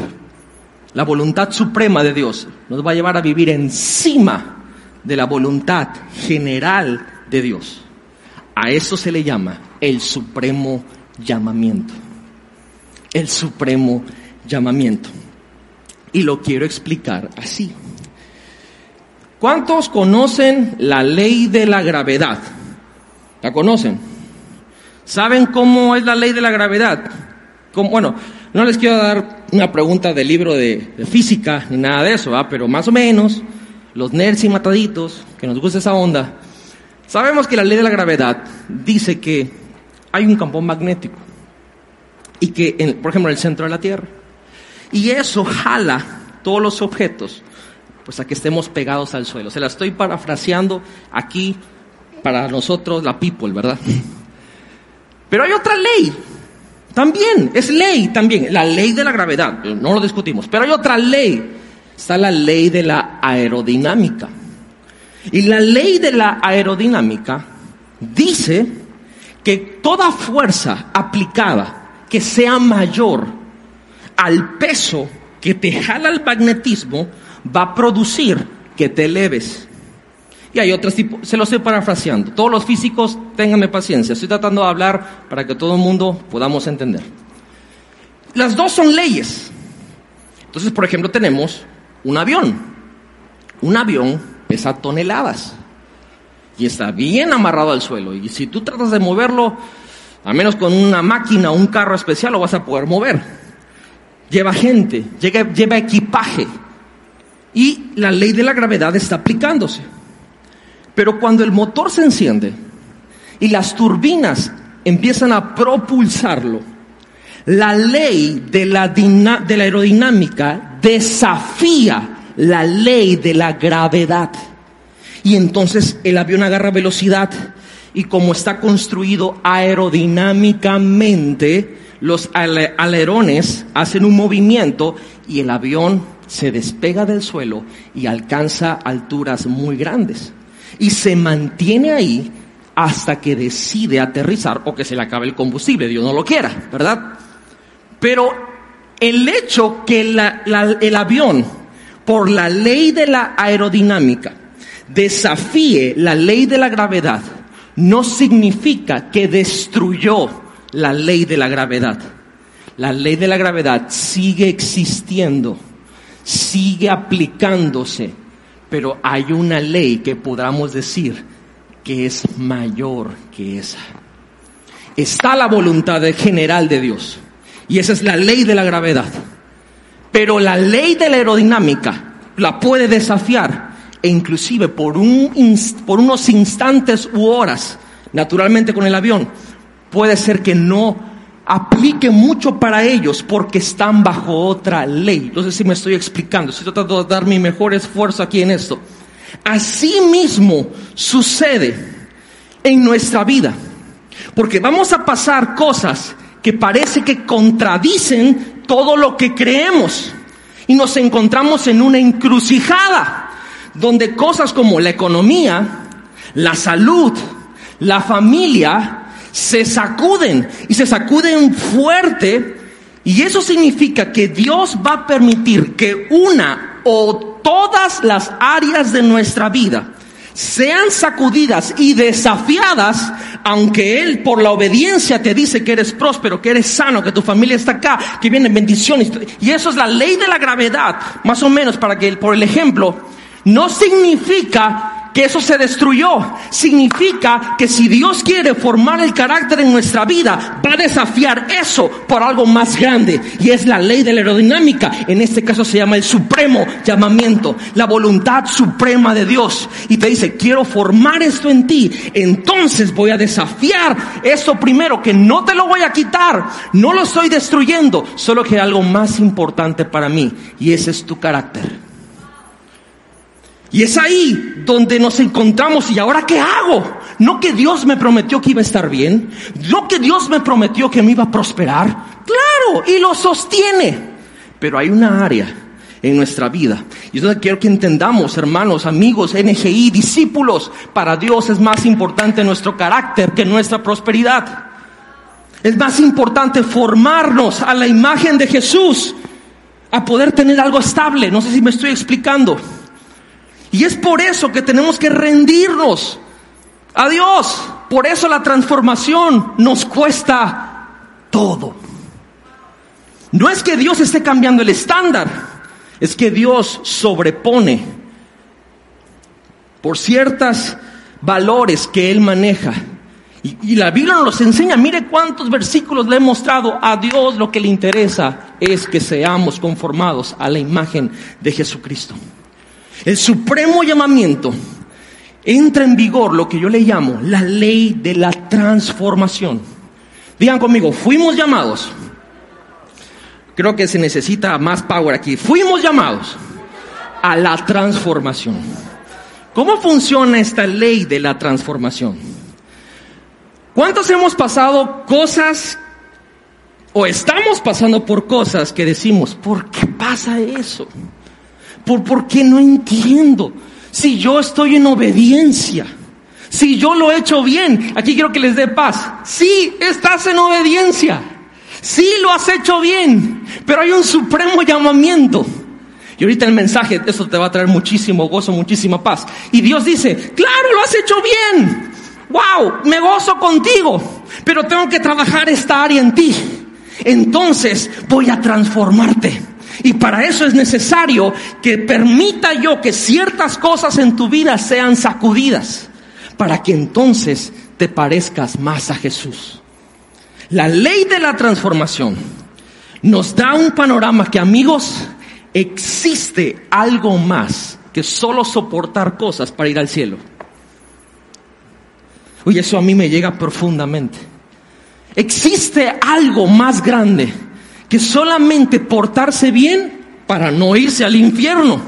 S2: la voluntad suprema de Dios, nos va a llevar a vivir encima de la voluntad general de Dios. A eso se le llama el supremo llamamiento. El supremo llamamiento. Y lo quiero explicar así. ¿Cuántos conocen la ley de la gravedad? ¿La conocen? ¿Saben cómo es la ley de la gravedad? Bueno, no les quiero dar una pregunta del libro de, física ni nada de eso, pero más o menos, los nerds y mataditos, que nos gusta esa onda, sabemos que la ley de la gravedad dice que hay un campo magnético y que, por ejemplo, en el centro de la Tierra, y eso jala todos los objetos, pues a que estemos pegados al suelo. Se la estoy parafraseando aquí para nosotros, la people, ¿verdad? Pero hay otra ley, también, es ley también, la ley de la gravedad, no lo discutimos, pero hay otra ley, está la ley de la aerodinámica. Y la ley de la aerodinámica dice que toda fuerza aplicada que sea mayor al peso que te jala el magnetismo va a producir que te eleves. Y hay otros tipos, se lo estoy parafraseando. Todos los físicos, ténganme paciencia. Estoy tratando de hablar para que todo el mundo podamos entender. Las dos son leyes. Entonces, por ejemplo, tenemos un avión. Un avión pesa toneladas y está bien amarrado al suelo. Y si tú tratas de moverlo, a menos con una máquina o un carro especial, lo vas a poder mover. Lleva gente, lleva equipaje. Y la ley de la gravedad está aplicándose. Pero cuando el motor se enciende y las turbinas empiezan a propulsarlo, la ley de la, de la aerodinámica desafía la ley de la gravedad. Y entonces el avión agarra velocidad y como está construido aerodinámicamente, los alerones hacen un movimiento y el avión se despega del suelo y alcanza alturas muy grandes. Y se mantiene ahí hasta que decide aterrizar o que se le acabe el combustible, Dios no lo quiera, ¿verdad? Pero el hecho que el avión, por la ley de la aerodinámica, desafíe la ley de la gravedad, no significa que destruyó la ley de la gravedad. La ley de la gravedad sigue existiendo, sigue aplicándose, pero hay una ley que podamos decir que es mayor que esa. Está la voluntad general de Dios y esa es la ley de la gravedad. Pero la ley de la aerodinámica la puede desafiar e inclusive por, un, por unos instantes u horas, naturalmente con el avión, puede ser que no aplique mucho para ellos porque están bajo otra ley. Sé si me estoy explicando, estoy tratando de dar mi mejor esfuerzo aquí en esto. Así mismo sucede en nuestra vida, porque vamos a pasar cosas que parece que contradicen todo lo que creemos y nos encontramos en una encrucijada donde cosas como la economía, la salud, la familia, se sacuden y se sacuden fuerte. Y eso significa que Dios va a permitir que una o todas las áreas de nuestra vida sean sacudidas y desafiadas, aunque Él por la obediencia te dice que eres próspero, que eres sano, que tu familia está acá, que vienen bendiciones. Y eso es la ley de la gravedad, más o menos para que, por el ejemplo, no significa que eso se destruyó. Significa que si Dios quiere formar el carácter en nuestra vida, va a desafiar eso por algo más grande. Y es la ley de la aerodinámica. En este caso se llama el supremo llamamiento, la voluntad suprema de Dios. Y te dice, quiero formar esto en ti. Entonces voy a desafiar eso primero, que no te lo voy a quitar. No lo estoy destruyendo. Solo que hay algo más importante para mí. Y ese es tu carácter. Y es ahí donde nos encontramos y ahora qué hago? No que Dios me prometió que iba a estar bien, no que Dios me prometió que me iba a prosperar, claro, y lo sostiene. Pero hay una área en nuestra vida. Y es donde quiero que entendamos, hermanos, amigos, NGI, discípulos, para Dios es más importante nuestro carácter que nuestra prosperidad. Es más importante formarnos a la imagen de Jesús, a poder tener algo estable. No sé si me estoy explicando. Y es por eso que tenemos que rendirnos a Dios. Por eso la transformación nos cuesta todo. No es que Dios esté cambiando el estándar, es que Dios sobrepone por ciertos valores que Él maneja. Y, y, la Biblia nos enseña, mire cuántos versículos le he mostrado a Dios, lo que le interesa es que seamos conformados a la imagen de Jesucristo. El supremo llamamiento entra en vigor lo que yo le llamo la ley de la transformación. Digan conmigo, fuimos llamados. Creo que se necesita más power aquí. Fuimos llamados a la transformación. ¿Cómo funciona esta ley de la transformación? ¿Cuántos hemos pasado cosas o estamos pasando por cosas que decimos, ¿por qué pasa eso? ¿Por, ¿Por qué no entiendo? Si yo estoy en obediencia, si yo lo he hecho bien, aquí quiero que les dé paz. Sí, estás en obediencia. Sí, lo has hecho bien, pero hay un supremo llamamiento. Y ahorita el mensaje, eso te va a traer muchísimo gozo, muchísima paz. Y Dios dice, claro, lo has hecho bien. Wow, me gozo contigo, pero tengo que trabajar esta área en ti. Entonces voy a transformarte. Y para eso es necesario que permita yo que ciertas cosas en tu vida sean sacudidas, para que entonces te parezcas más a Jesús. La ley de la transformación nos da un panorama que amigos, existe algo más que solo soportar cosas para ir al cielo. Uy, eso a mí me llega profundamente. Existe algo más grande que solamente portarse bien para no irse al infierno.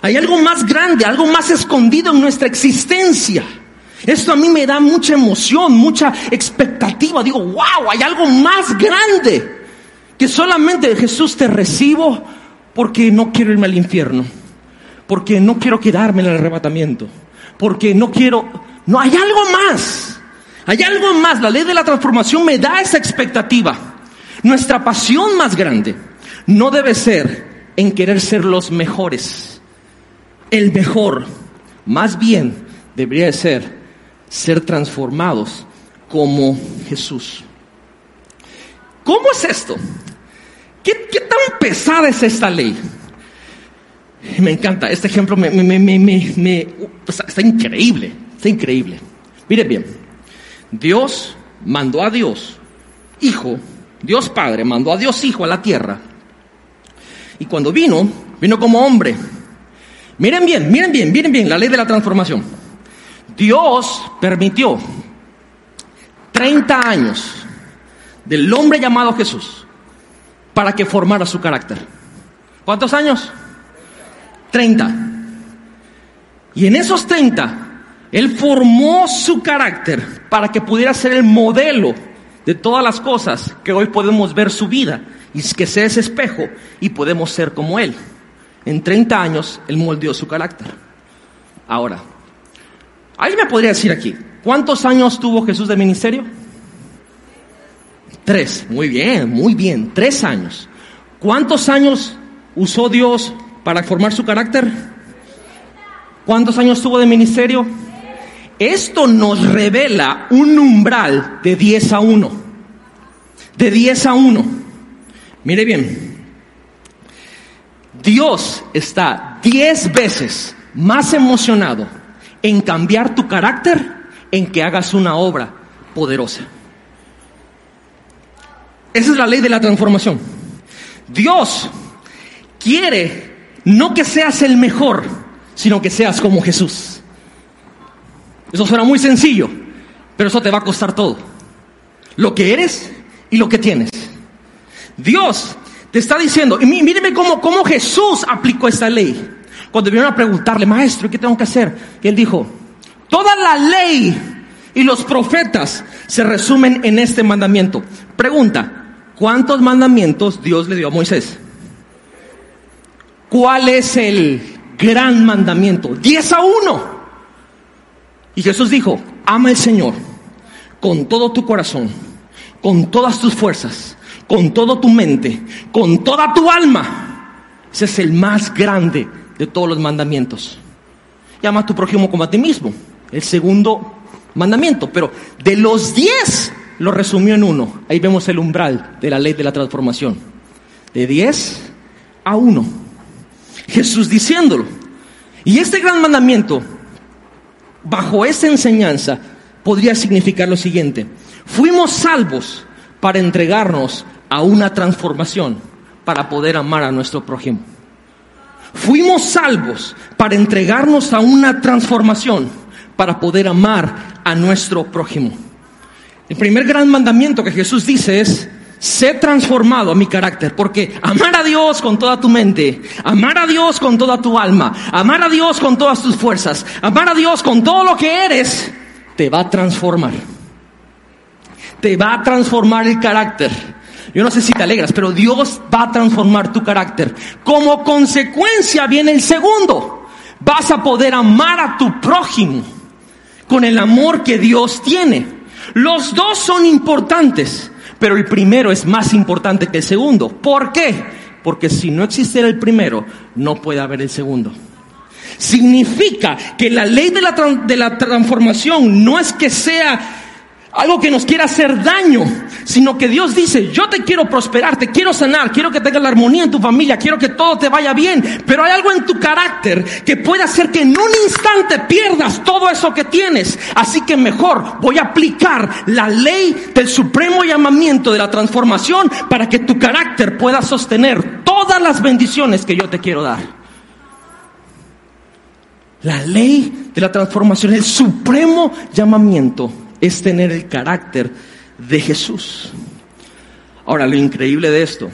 S2: Hay algo más grande, algo más escondido en nuestra existencia. Esto a mí me da mucha emoción, mucha expectativa. Digo, wow, hay algo más grande que solamente Jesús te recibo porque no quiero irme al infierno, porque no quiero quedarme en el arrebatamiento, porque no quiero, no hay algo más, hay algo más. La ley de la transformación me da esa expectativa. Nuestra pasión más grande no debe ser en querer ser los mejores, el mejor, más bien debería ser ser transformados como Jesús. ¿Cómo es esto? ¿Qué, tan pesada es esta ley? Me encanta, este ejemplo me, está increíble, está increíble. Mire bien, Dios mandó a Dios, Hijo, Dios Padre mandó a Dios Hijo a la tierra. Y cuando vino, vino como hombre. Miren bien, miren bien, miren bien la ley de la transformación. Dios permitió 30 años del hombre llamado Jesús para que formara su carácter. ¿Cuántos años? 30. Y en esos 30, Él formó su carácter para que pudiera ser el modelo de todas las cosas que hoy podemos ver su vida y que sea ese espejo y podemos ser como Él. En 30 años Él moldeó su carácter. Ahora, ¿Alguien me podría decir aquí, cuántos años tuvo Jesús de ministerio? Tres, muy bien, muy bien, tres años. ¿Cuántos años usó Dios para formar su carácter? ¿Cuántos años tuvo de ministerio? Esto nos revela un umbral de 10 a 1. De 10 a 1. Mire bien. Dios está 10 veces más emocionado en cambiar tu carácter, en que hagas una obra poderosa. Esa es la ley de la transformación. Dios quiere no que seas el mejor, sino que seas como Jesús. Eso suena muy sencillo, pero eso te va a costar todo. Lo que eres y lo que tienes. Dios te está diciendo, y míreme cómo, cómo Jesús aplicó esta ley. Cuando vinieron a preguntarle, maestro, ¿qué tengo que hacer? Y él dijo, toda la ley y los profetas se resumen en este mandamiento. Pregunta, ¿cuántos mandamientos Dios le dio a Moisés? ¿Cuál es el gran mandamiento? Diez a uno. Y Jesús dijo, ama al Señor con todo tu corazón, con todas tus fuerzas, con toda tu mente, con toda tu alma. Ese es el más grande de todos los mandamientos. Llama a tu prójimo como a ti mismo. El segundo mandamiento. Pero de los diez lo resumió en uno. Ahí vemos el umbral de la ley de la transformación. De diez a uno. Jesús diciéndolo. Y este gran mandamiento, bajo esa enseñanza, podría significar lo siguiente. Fuimos salvos para entregarnos a una transformación, para poder amar a nuestro prójimo. Fuimos salvos para entregarnos a una transformación, para poder amar a nuestro prójimo. El primer gran mandamiento que Jesús dice es, sé transformado a mi carácter, porque amar a Dios con toda tu mente, amar a Dios con toda tu alma, amar a Dios con todas tus fuerzas, amar a Dios con todo lo que eres, te va a transformar. Te va a transformar el carácter. Yo no sé si te alegras, pero Dios va a transformar tu carácter. Como consecuencia viene el segundo. Vas a poder amar a tu prójimo con el amor que Dios tiene. Los dos son importantes, pero el primero es más importante que el segundo. ¿Por qué? Porque si no existiera el primero, no puede haber el segundo. Significa que la ley de la, de la transformación no es que sea algo que nos quiera hacer daño, sino que Dios dice, yo te quiero prosperar, te quiero sanar, quiero que tengas la armonía en tu familia, quiero que todo te vaya bien, pero hay algo en tu carácter que puede hacer que en un instante pierdas todo eso que tienes. Así que mejor voy a aplicar la ley del supremo llamamiento de la transformación para que tu carácter pueda sostener todas las bendiciones que yo te quiero dar. La ley de la transformación, el supremo llamamiento es tener el carácter de Jesús. Ahora, lo increíble de esto,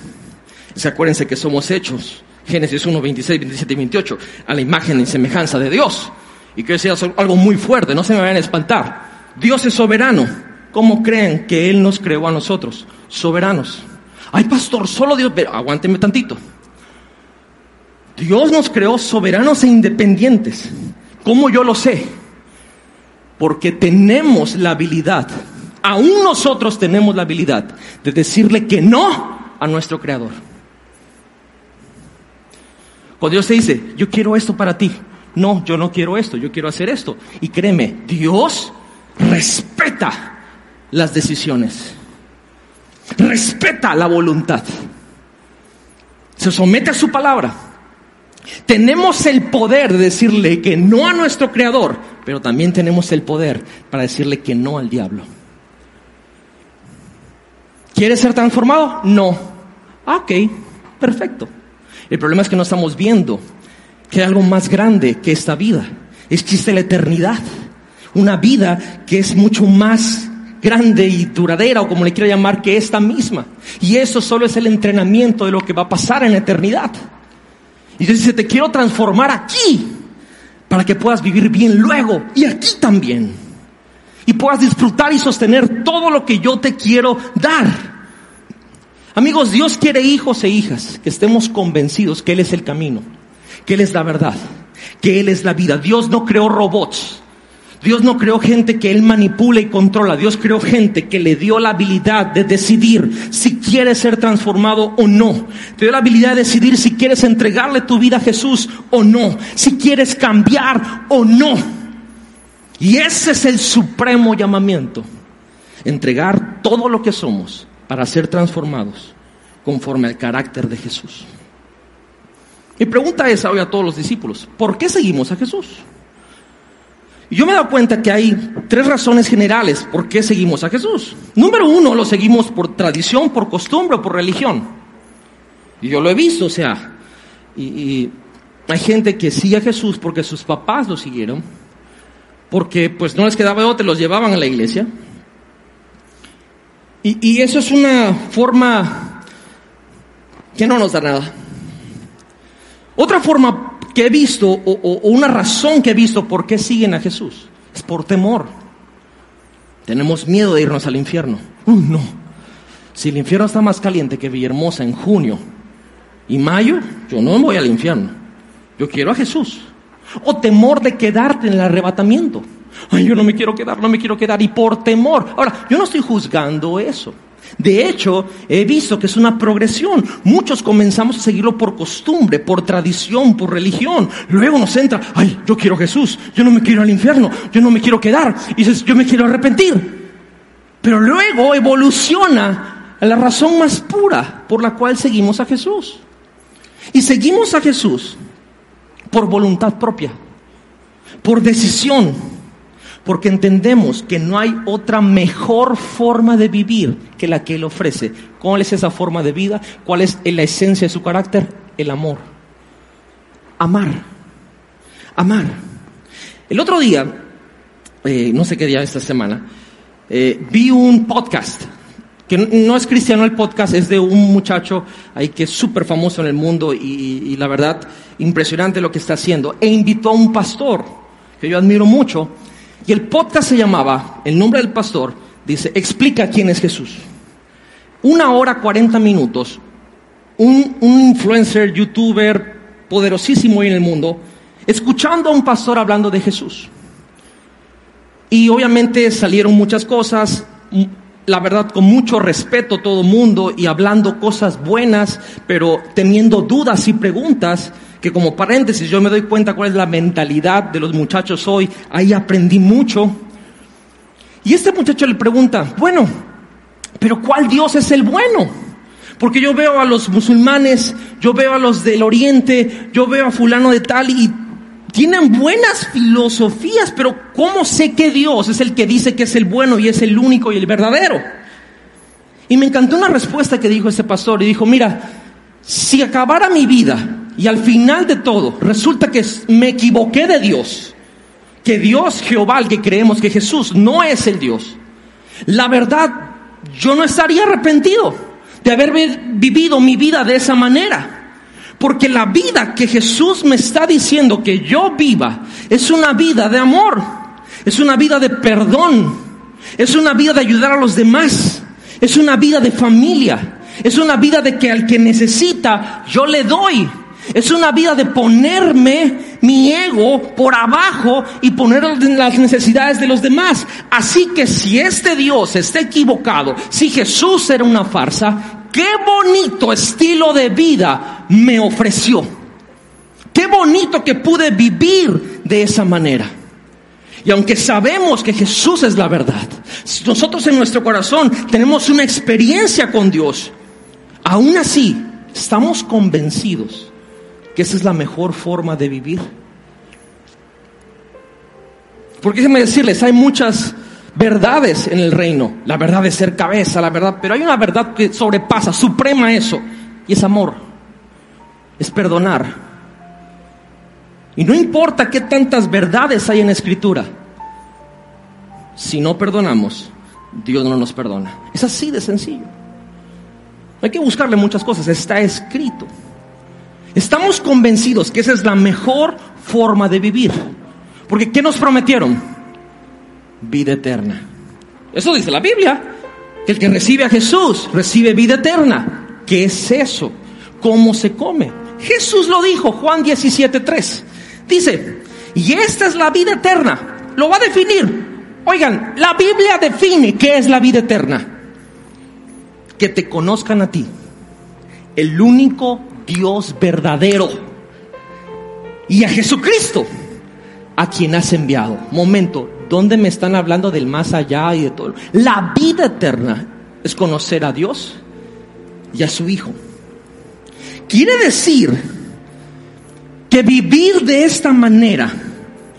S2: es acuérdense que somos hechos, Génesis 1, 26, 27 y 28, a la imagen y semejanza de Dios. Y que sea algo muy fuerte, no se me vayan a espantar. Dios es soberano. ¿Cómo creen que Él nos creó a nosotros? Soberanos. Ay, pastor, solo Dios. Pero aguánteme tantito. Dios nos creó soberanos e independientes. ¿Cómo yo lo sé? Porque tenemos la habilidad, aún nosotros tenemos la habilidad de decirle que no a nuestro Creador. Cuando Dios te dice, yo quiero esto para ti, no, yo no quiero esto, yo quiero hacer esto. Y créeme, Dios respeta las decisiones, respeta la voluntad, se somete a su palabra. Tenemos el poder de decirle que no a nuestro Creador, pero también tenemos el poder para decirle que no al diablo. ¿Quieres ser transformado? No. Ah, ok, perfecto. El problema es que no estamos viendo que hay algo más grande que esta vida. Existe la eternidad. Una vida que es mucho más grande y duradera, o como le quiera llamar, que esta misma. Y eso solo es el entrenamiento de lo que va a pasar en la eternidad. Y Dios dice, te quiero transformar aquí para que puedas vivir bien luego y aquí también. Y puedas disfrutar y sostener todo lo que yo te quiero dar. Amigos, Dios quiere hijos e hijas que estemos convencidos que Él es el camino, que Él es la verdad, que Él es la vida. Dios no creó robots. Dios no creó gente que Él manipula y controla. Dios creó gente que le dio la habilidad de decidir si quiere ser transformado o no. Te dio la habilidad de decidir si quieres entregarle tu vida a Jesús o no. Si quieres cambiar o no. Y ese es el supremo llamamiento. Entregar todo lo que somos para ser transformados conforme al carácter de Jesús. Mi pregunta es hoy a todos los discípulos, ¿por qué seguimos a Jesús? Yo me he dado cuenta que hay tres razones generales por qué seguimos a Jesús. Número uno, lo seguimos por tradición, por costumbre o por religión. Y yo lo he visto, o sea, y, hay gente que sigue a Jesús porque sus papás lo siguieron, porque pues no les quedaba otro, los llevaban a la iglesia. Y eso es una forma que no nos da nada. Otra forma que he visto o, una razón que he visto por qué siguen a Jesús es por temor. Tenemos miedo de irnos al infierno. no. Si el infierno está más caliente que Villahermosa en junio y mayo, yo no voy al infierno. Yo quiero a Jesús. O temor de quedarte en el arrebatamiento. Ay, yo no me quiero quedar, no me quiero quedar. Y por temor. Ahora, yo no estoy juzgando eso. De hecho, he visto que es una progresión. Muchos comenzamos a seguirlo por costumbre, por tradición, por religión. Luego nos entra, ay, yo quiero Jesús, yo no me quiero al infierno, yo no me quiero quedar. Y dices, yo me quiero arrepentir. Pero luego evoluciona a la razón más pura por la cual seguimos a Jesús. Y seguimos a Jesús por voluntad propia, por decisión porque entendemos que no hay otra mejor forma de vivir que la que Él ofrece. ¿Cuál es esa forma de vida? ¿Cuál es la esencia de su carácter? El amor. Amar. Amar. El otro día, eh, no sé qué día esta semana, eh, vi un podcast que no es cristiano el podcast, es de un muchacho ahí que es súper famoso en el mundo y, y, la verdad impresionante lo que está haciendo. E invitó a un pastor que yo admiro mucho y el podcast se llamaba, el nombre del pastor, dice, explica quién es Jesús. Una hora, cuarenta minutos, un, influencer, youtuber poderosísimo en el mundo, escuchando a un pastor hablando de Jesús. Y obviamente salieron muchas cosas, la verdad, con mucho respeto a todo mundo y hablando cosas buenas, pero teniendo dudas y preguntas, que como paréntesis yo me doy cuenta cuál es la mentalidad de los muchachos hoy, ahí aprendí mucho. Y este muchacho le pregunta, bueno, pero ¿cuál Dios es el bueno? Porque yo veo a los musulmanes, yo veo a los del oriente, yo veo a fulano de tal y tienen buenas filosofías, pero ¿cómo sé que Dios es el que dice que es el bueno y es el único y el verdadero? Y me encantó una respuesta que dijo ese pastor y dijo, mira, si acabara mi vida y al final de todo resulta que me equivoqué de Dios, que Dios Jehová, el que creemos que Jesús no es el Dios, la verdad, yo no estaría arrepentido de haber vivido mi vida de esa manera. Porque la vida que Jesús me está diciendo que yo viva es una vida de amor, es una vida de perdón, es una vida de ayudar a los demás, es una vida de familia, es una vida de que al que necesita yo le doy. Es una vida de ponerme mi ego por abajo y poner las necesidades de los demás. Así que si este Dios está equivocado, si Jesús era una farsa, qué bonito estilo de vida me ofreció. Qué bonito que pude vivir de esa manera. Y aunque sabemos que Jesús es la verdad, nosotros en nuestro corazón tenemos una experiencia con Dios, aún así estamos convencidos que esa es la mejor forma de vivir. Porque déjenme decirles, hay muchas verdades en el reino. La verdad de ser cabeza, la verdad, pero hay una verdad que sobrepasa, suprema eso, y es amor, es perdonar. Y no importa qué tantas verdades hay en la escritura, si no perdonamos, Dios no nos perdona. Es así de sencillo. hay que buscarle muchas cosas, está escrito. Estamos convencidos que esa es la mejor forma de vivir. Porque ¿qué nos prometieron? vida eterna. Eso dice la Biblia, que el que recibe a Jesús recibe vida eterna. ¿Qué es eso? ¿Cómo se come? Jesús lo dijo, Juan 17:3. Dice, y esta es la vida eterna. Lo va a definir. Oigan, la Biblia define qué es la vida eterna. Que te conozcan a ti, el único Dios verdadero, y a Jesucristo, a quien has enviado. Momento, ¿Dónde me están hablando del más allá y de todo? La vida eterna es conocer a Dios y a su Hijo. Quiere decir que vivir de esta manera,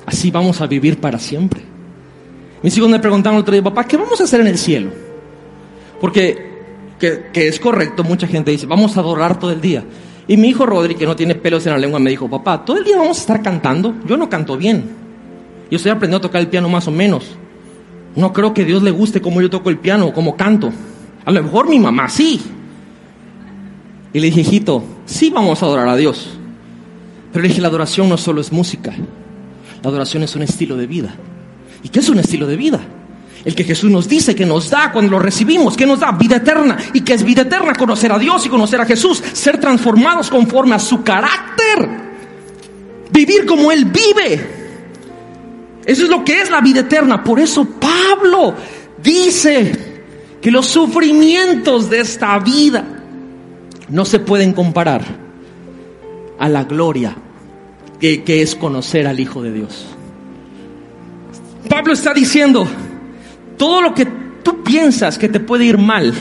S2: así vamos a vivir para siempre. Mis hijos me preguntaron el otro día, papá, ¿qué vamos a hacer en el cielo? Porque que, que, es correcto, mucha gente dice, vamos a adorar todo el día. Y mi hijo Rodri, que no tiene pelos en la lengua, me dijo, papá, todo el día vamos a estar cantando. Yo no canto bien. Yo estoy aprendiendo a tocar el piano más o menos. No creo que Dios le guste cómo yo toco el piano o cómo canto. A lo mejor mi mamá sí. Y le dije, hijito, sí vamos a adorar a Dios. Pero le dije, la adoración no solo es música. La adoración es un estilo de vida. ¿Y qué es un estilo de vida? El que Jesús nos dice que nos da cuando lo recibimos, que nos da vida eterna. ¿Y que es vida eterna? Conocer a Dios y conocer a Jesús. Ser transformados conforme a su carácter. Vivir como Él vive. Eso es lo que es la vida eterna. Por eso Pablo dice que los sufrimientos de esta vida no se pueden comparar a la gloria que, que, es conocer al Hijo de Dios. Pablo está diciendo, todo lo que tú piensas que te puede ir mal,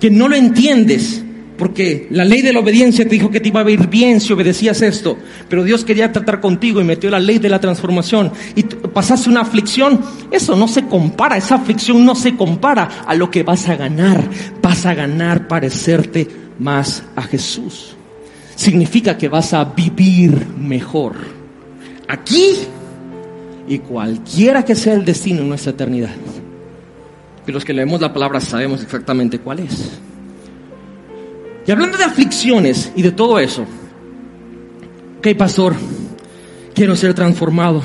S2: que no lo entiendes, porque la ley de la obediencia te dijo que te iba a ir bien si obedecías esto, pero Dios quería tratar contigo y metió la ley de la transformación y pasaste una aflicción, eso no se compara, esa aflicción no se compara a lo que vas a ganar, vas a ganar parecerte más a Jesús. Significa que vas a vivir mejor aquí y cualquiera que sea el destino en nuestra eternidad. Y los que leemos la palabra sabemos exactamente cuál es. Y hablando de aflicciones y de todo eso, ok, pastor, quiero ser transformado,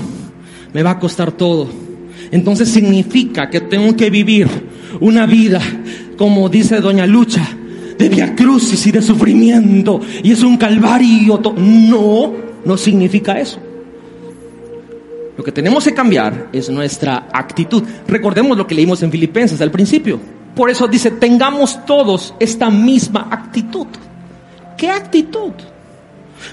S2: me va a costar todo. Entonces significa que tengo que vivir una vida, como dice Doña Lucha, de via crucis y de sufrimiento, y es un calvario. No, no significa eso. Lo que tenemos que cambiar es nuestra actitud. Recordemos lo que leímos en Filipenses al principio. Por eso dice, tengamos todos esta misma actitud. ¿Qué actitud?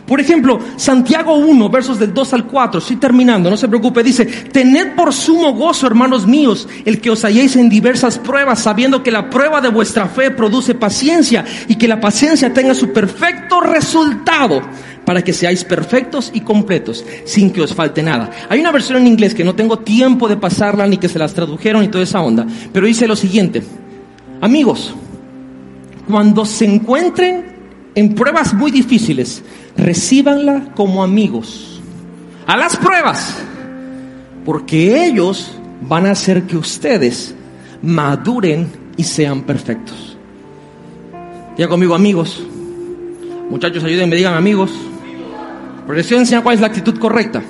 S2: Por ejemplo, Santiago 1, versos del 2 al 4, estoy terminando, no se preocupe, dice, tened por sumo gozo, hermanos míos, el que os halléis en diversas pruebas, sabiendo que la prueba de vuestra fe produce paciencia y que la paciencia tenga su perfecto resultado para que seáis perfectos y completos, sin que os falte nada. Hay una versión en inglés que no tengo tiempo de pasarla ni que se las tradujeron y toda esa onda, pero dice lo siguiente, amigos, cuando se encuentren en pruebas muy difíciles, recíbanla como amigos. A las pruebas, porque ellos van a hacer que ustedes maduren y sean perfectos. Ya conmigo, amigos. Muchachos, ayúdenme, digan amigos. Porque les enseñar cuál es la actitud correcta.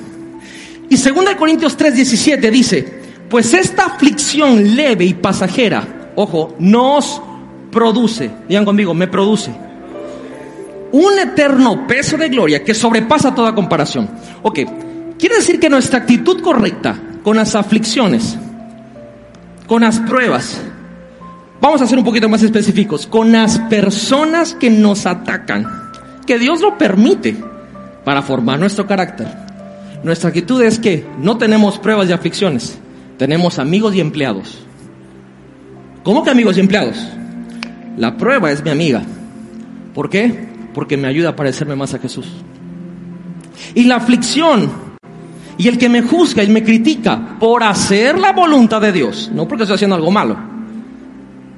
S2: Y 2 Corintios 3:17 dice, pues esta aflicción leve y pasajera, ojo, nos produce, digan conmigo, me produce un eterno peso de gloria que sobrepasa toda comparación. Ok, quiere decir que nuestra actitud correcta con las aflicciones, con las pruebas, vamos a ser un poquito más específicos, con las personas que nos atacan, que Dios lo permite para formar nuestro carácter. Nuestra actitud es que no tenemos pruebas y aflicciones, tenemos amigos y empleados. ¿Cómo que amigos y empleados? La prueba es mi amiga. ¿Por qué? porque me ayuda a parecerme más a Jesús. Y la aflicción y el que me juzga y me critica por hacer la voluntad de Dios, no porque estoy haciendo algo malo,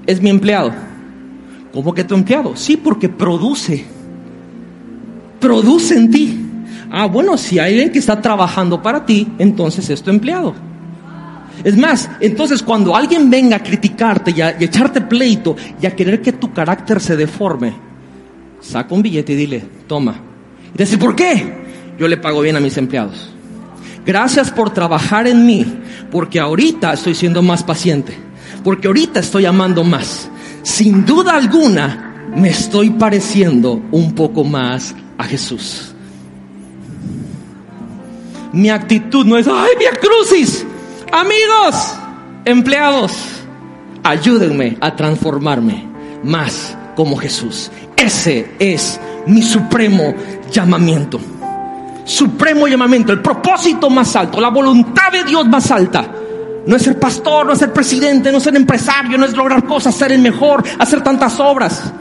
S2: es mi empleado. ¿Cómo que tu empleado? Sí, porque produce. Produce en ti. Ah, bueno, si hay alguien que está trabajando para ti, entonces es tu empleado. Es más, entonces cuando alguien venga a criticarte y a, echarte pleito y a querer que tu carácter se deforme, saca un billete y dile, toma. Y decir, ¿por qué? Yo le pago bien a mis empleados. Gracias por trabajar en mí, porque ahorita estoy siendo más paciente, porque ahorita estoy amando más. Sin duda alguna, me estoy pareciendo un poco más a Jesús. Mi actitud no es, ay, via crucis, amigos, empleados, ayúdenme a transformarme más como Jesús. Ese es mi supremo llamamiento. Supremo llamamiento, el propósito más alto, la voluntad de Dios más alta. No es ser pastor, no es ser presidente, no es ser empresario, no es lograr cosas, ser el mejor, hacer tantas obras.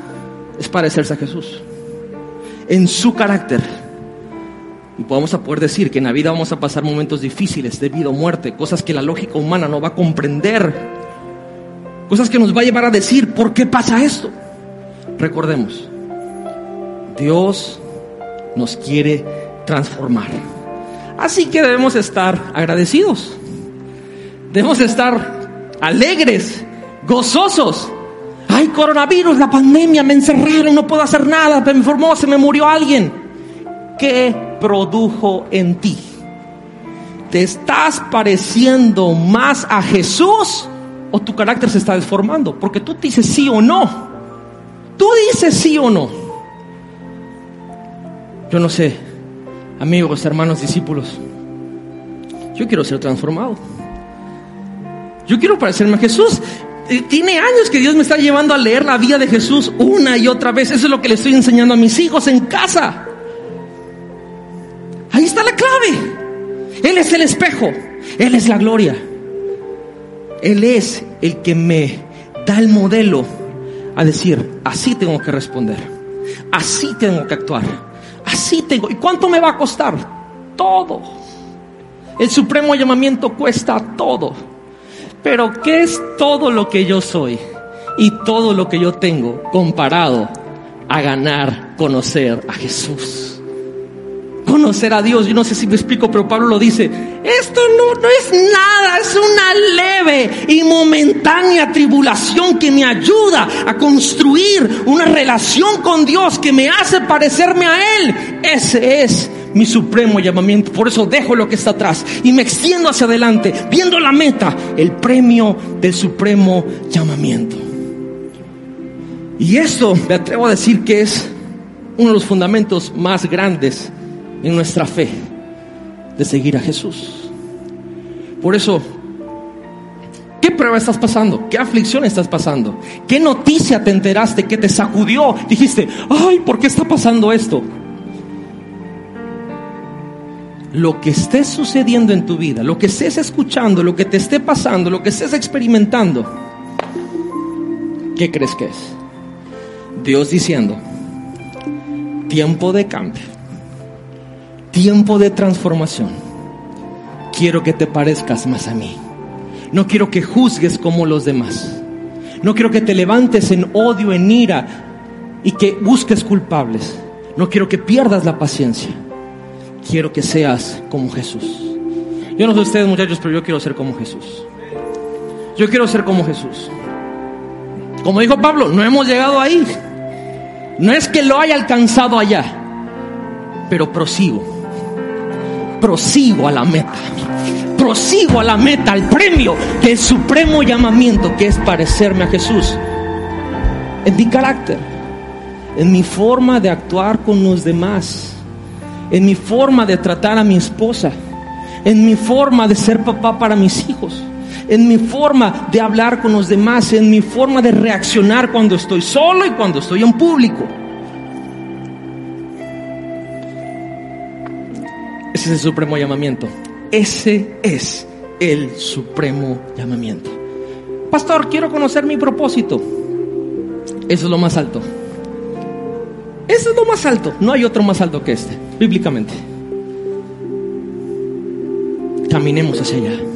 S2: Es parecerse a Jesús. En su carácter. Y podemos poder decir que en la vida vamos a pasar momentos difíciles de vida o muerte, cosas que la lógica humana no va a comprender, cosas que nos va a llevar a decir, ¿por qué pasa esto? Recordemos, Dios nos quiere transformar. Así que debemos estar agradecidos. Debemos estar alegres, gozosos. Ay, coronavirus, la pandemia, me encerraron, no puedo hacer nada, me enfermó, se me murió alguien. ¿Qué produjo en ti? ¿Te estás pareciendo más a Jesús o tu carácter se está deformando? Porque tú dices sí o no. Tú dices sí o no. Yo no sé, amigos, hermanos, discípulos. Yo quiero ser transformado. Yo quiero parecerme a Jesús. Eh, tiene años que Dios me está llevando a leer la vida de Jesús una y otra vez. Eso es lo que le estoy enseñando a mis hijos en casa. Ahí está la clave. Él es el espejo. Él es la gloria. Él es el que me da el modelo a decir, así tengo que responder, así tengo que actuar, así tengo. ¿Y cuánto me va a costar? Todo. El supremo llamamiento cuesta todo. Pero ¿qué es todo lo que yo soy y todo lo que yo tengo comparado a ganar, conocer a Jesús? Conocer a Dios. Yo no sé si me explico, pero Pablo lo dice. Esto no, no es nada, es una leve y momentánea tribulación que me ayuda a construir una relación con Dios que me hace parecerme a Él. Ese es mi supremo llamamiento. Por eso dejo lo que está atrás y me extiendo hacia adelante, viendo la meta, el premio del supremo llamamiento. Y esto me atrevo a decir que es uno de los fundamentos más grandes en nuestra fe de seguir a Jesús. Por eso, ¿Qué prueba estás pasando? ¿Qué aflicción estás pasando? ¿Qué noticia te enteraste que te sacudió? Dijiste, ay, ¿por qué está pasando esto? Lo que esté sucediendo en tu vida, lo que estés escuchando, lo que te esté pasando, lo que estés experimentando, ¿qué crees que es? Dios diciendo, tiempo de cambio, tiempo de transformación. Quiero que te parezcas más a mí. No quiero que juzgues como los demás. No quiero que te levantes en odio, en ira y que busques culpables. No quiero que pierdas la paciencia. Quiero que seas como Jesús. Yo no sé ustedes muchachos, pero yo quiero ser como Jesús. Yo quiero ser como Jesús. Como dijo Pablo, no hemos llegado ahí. No es que lo haya alcanzado allá, pero prosigo. Prosigo a la meta prosigo a la meta, al premio del supremo llamamiento que es parecerme a Jesús. En mi carácter, en mi forma de actuar con los demás, en mi forma de tratar a mi esposa, en mi forma de ser papá para mis hijos, en mi forma de hablar con los demás, en mi forma de reaccionar cuando estoy solo y cuando estoy en público. Es el supremo llamamiento. Ese es el supremo llamamiento. Pastor, quiero conocer mi propósito. Eso es lo más alto. Eso es lo más alto. No hay otro más alto que este, bíblicamente. Caminemos hacia allá.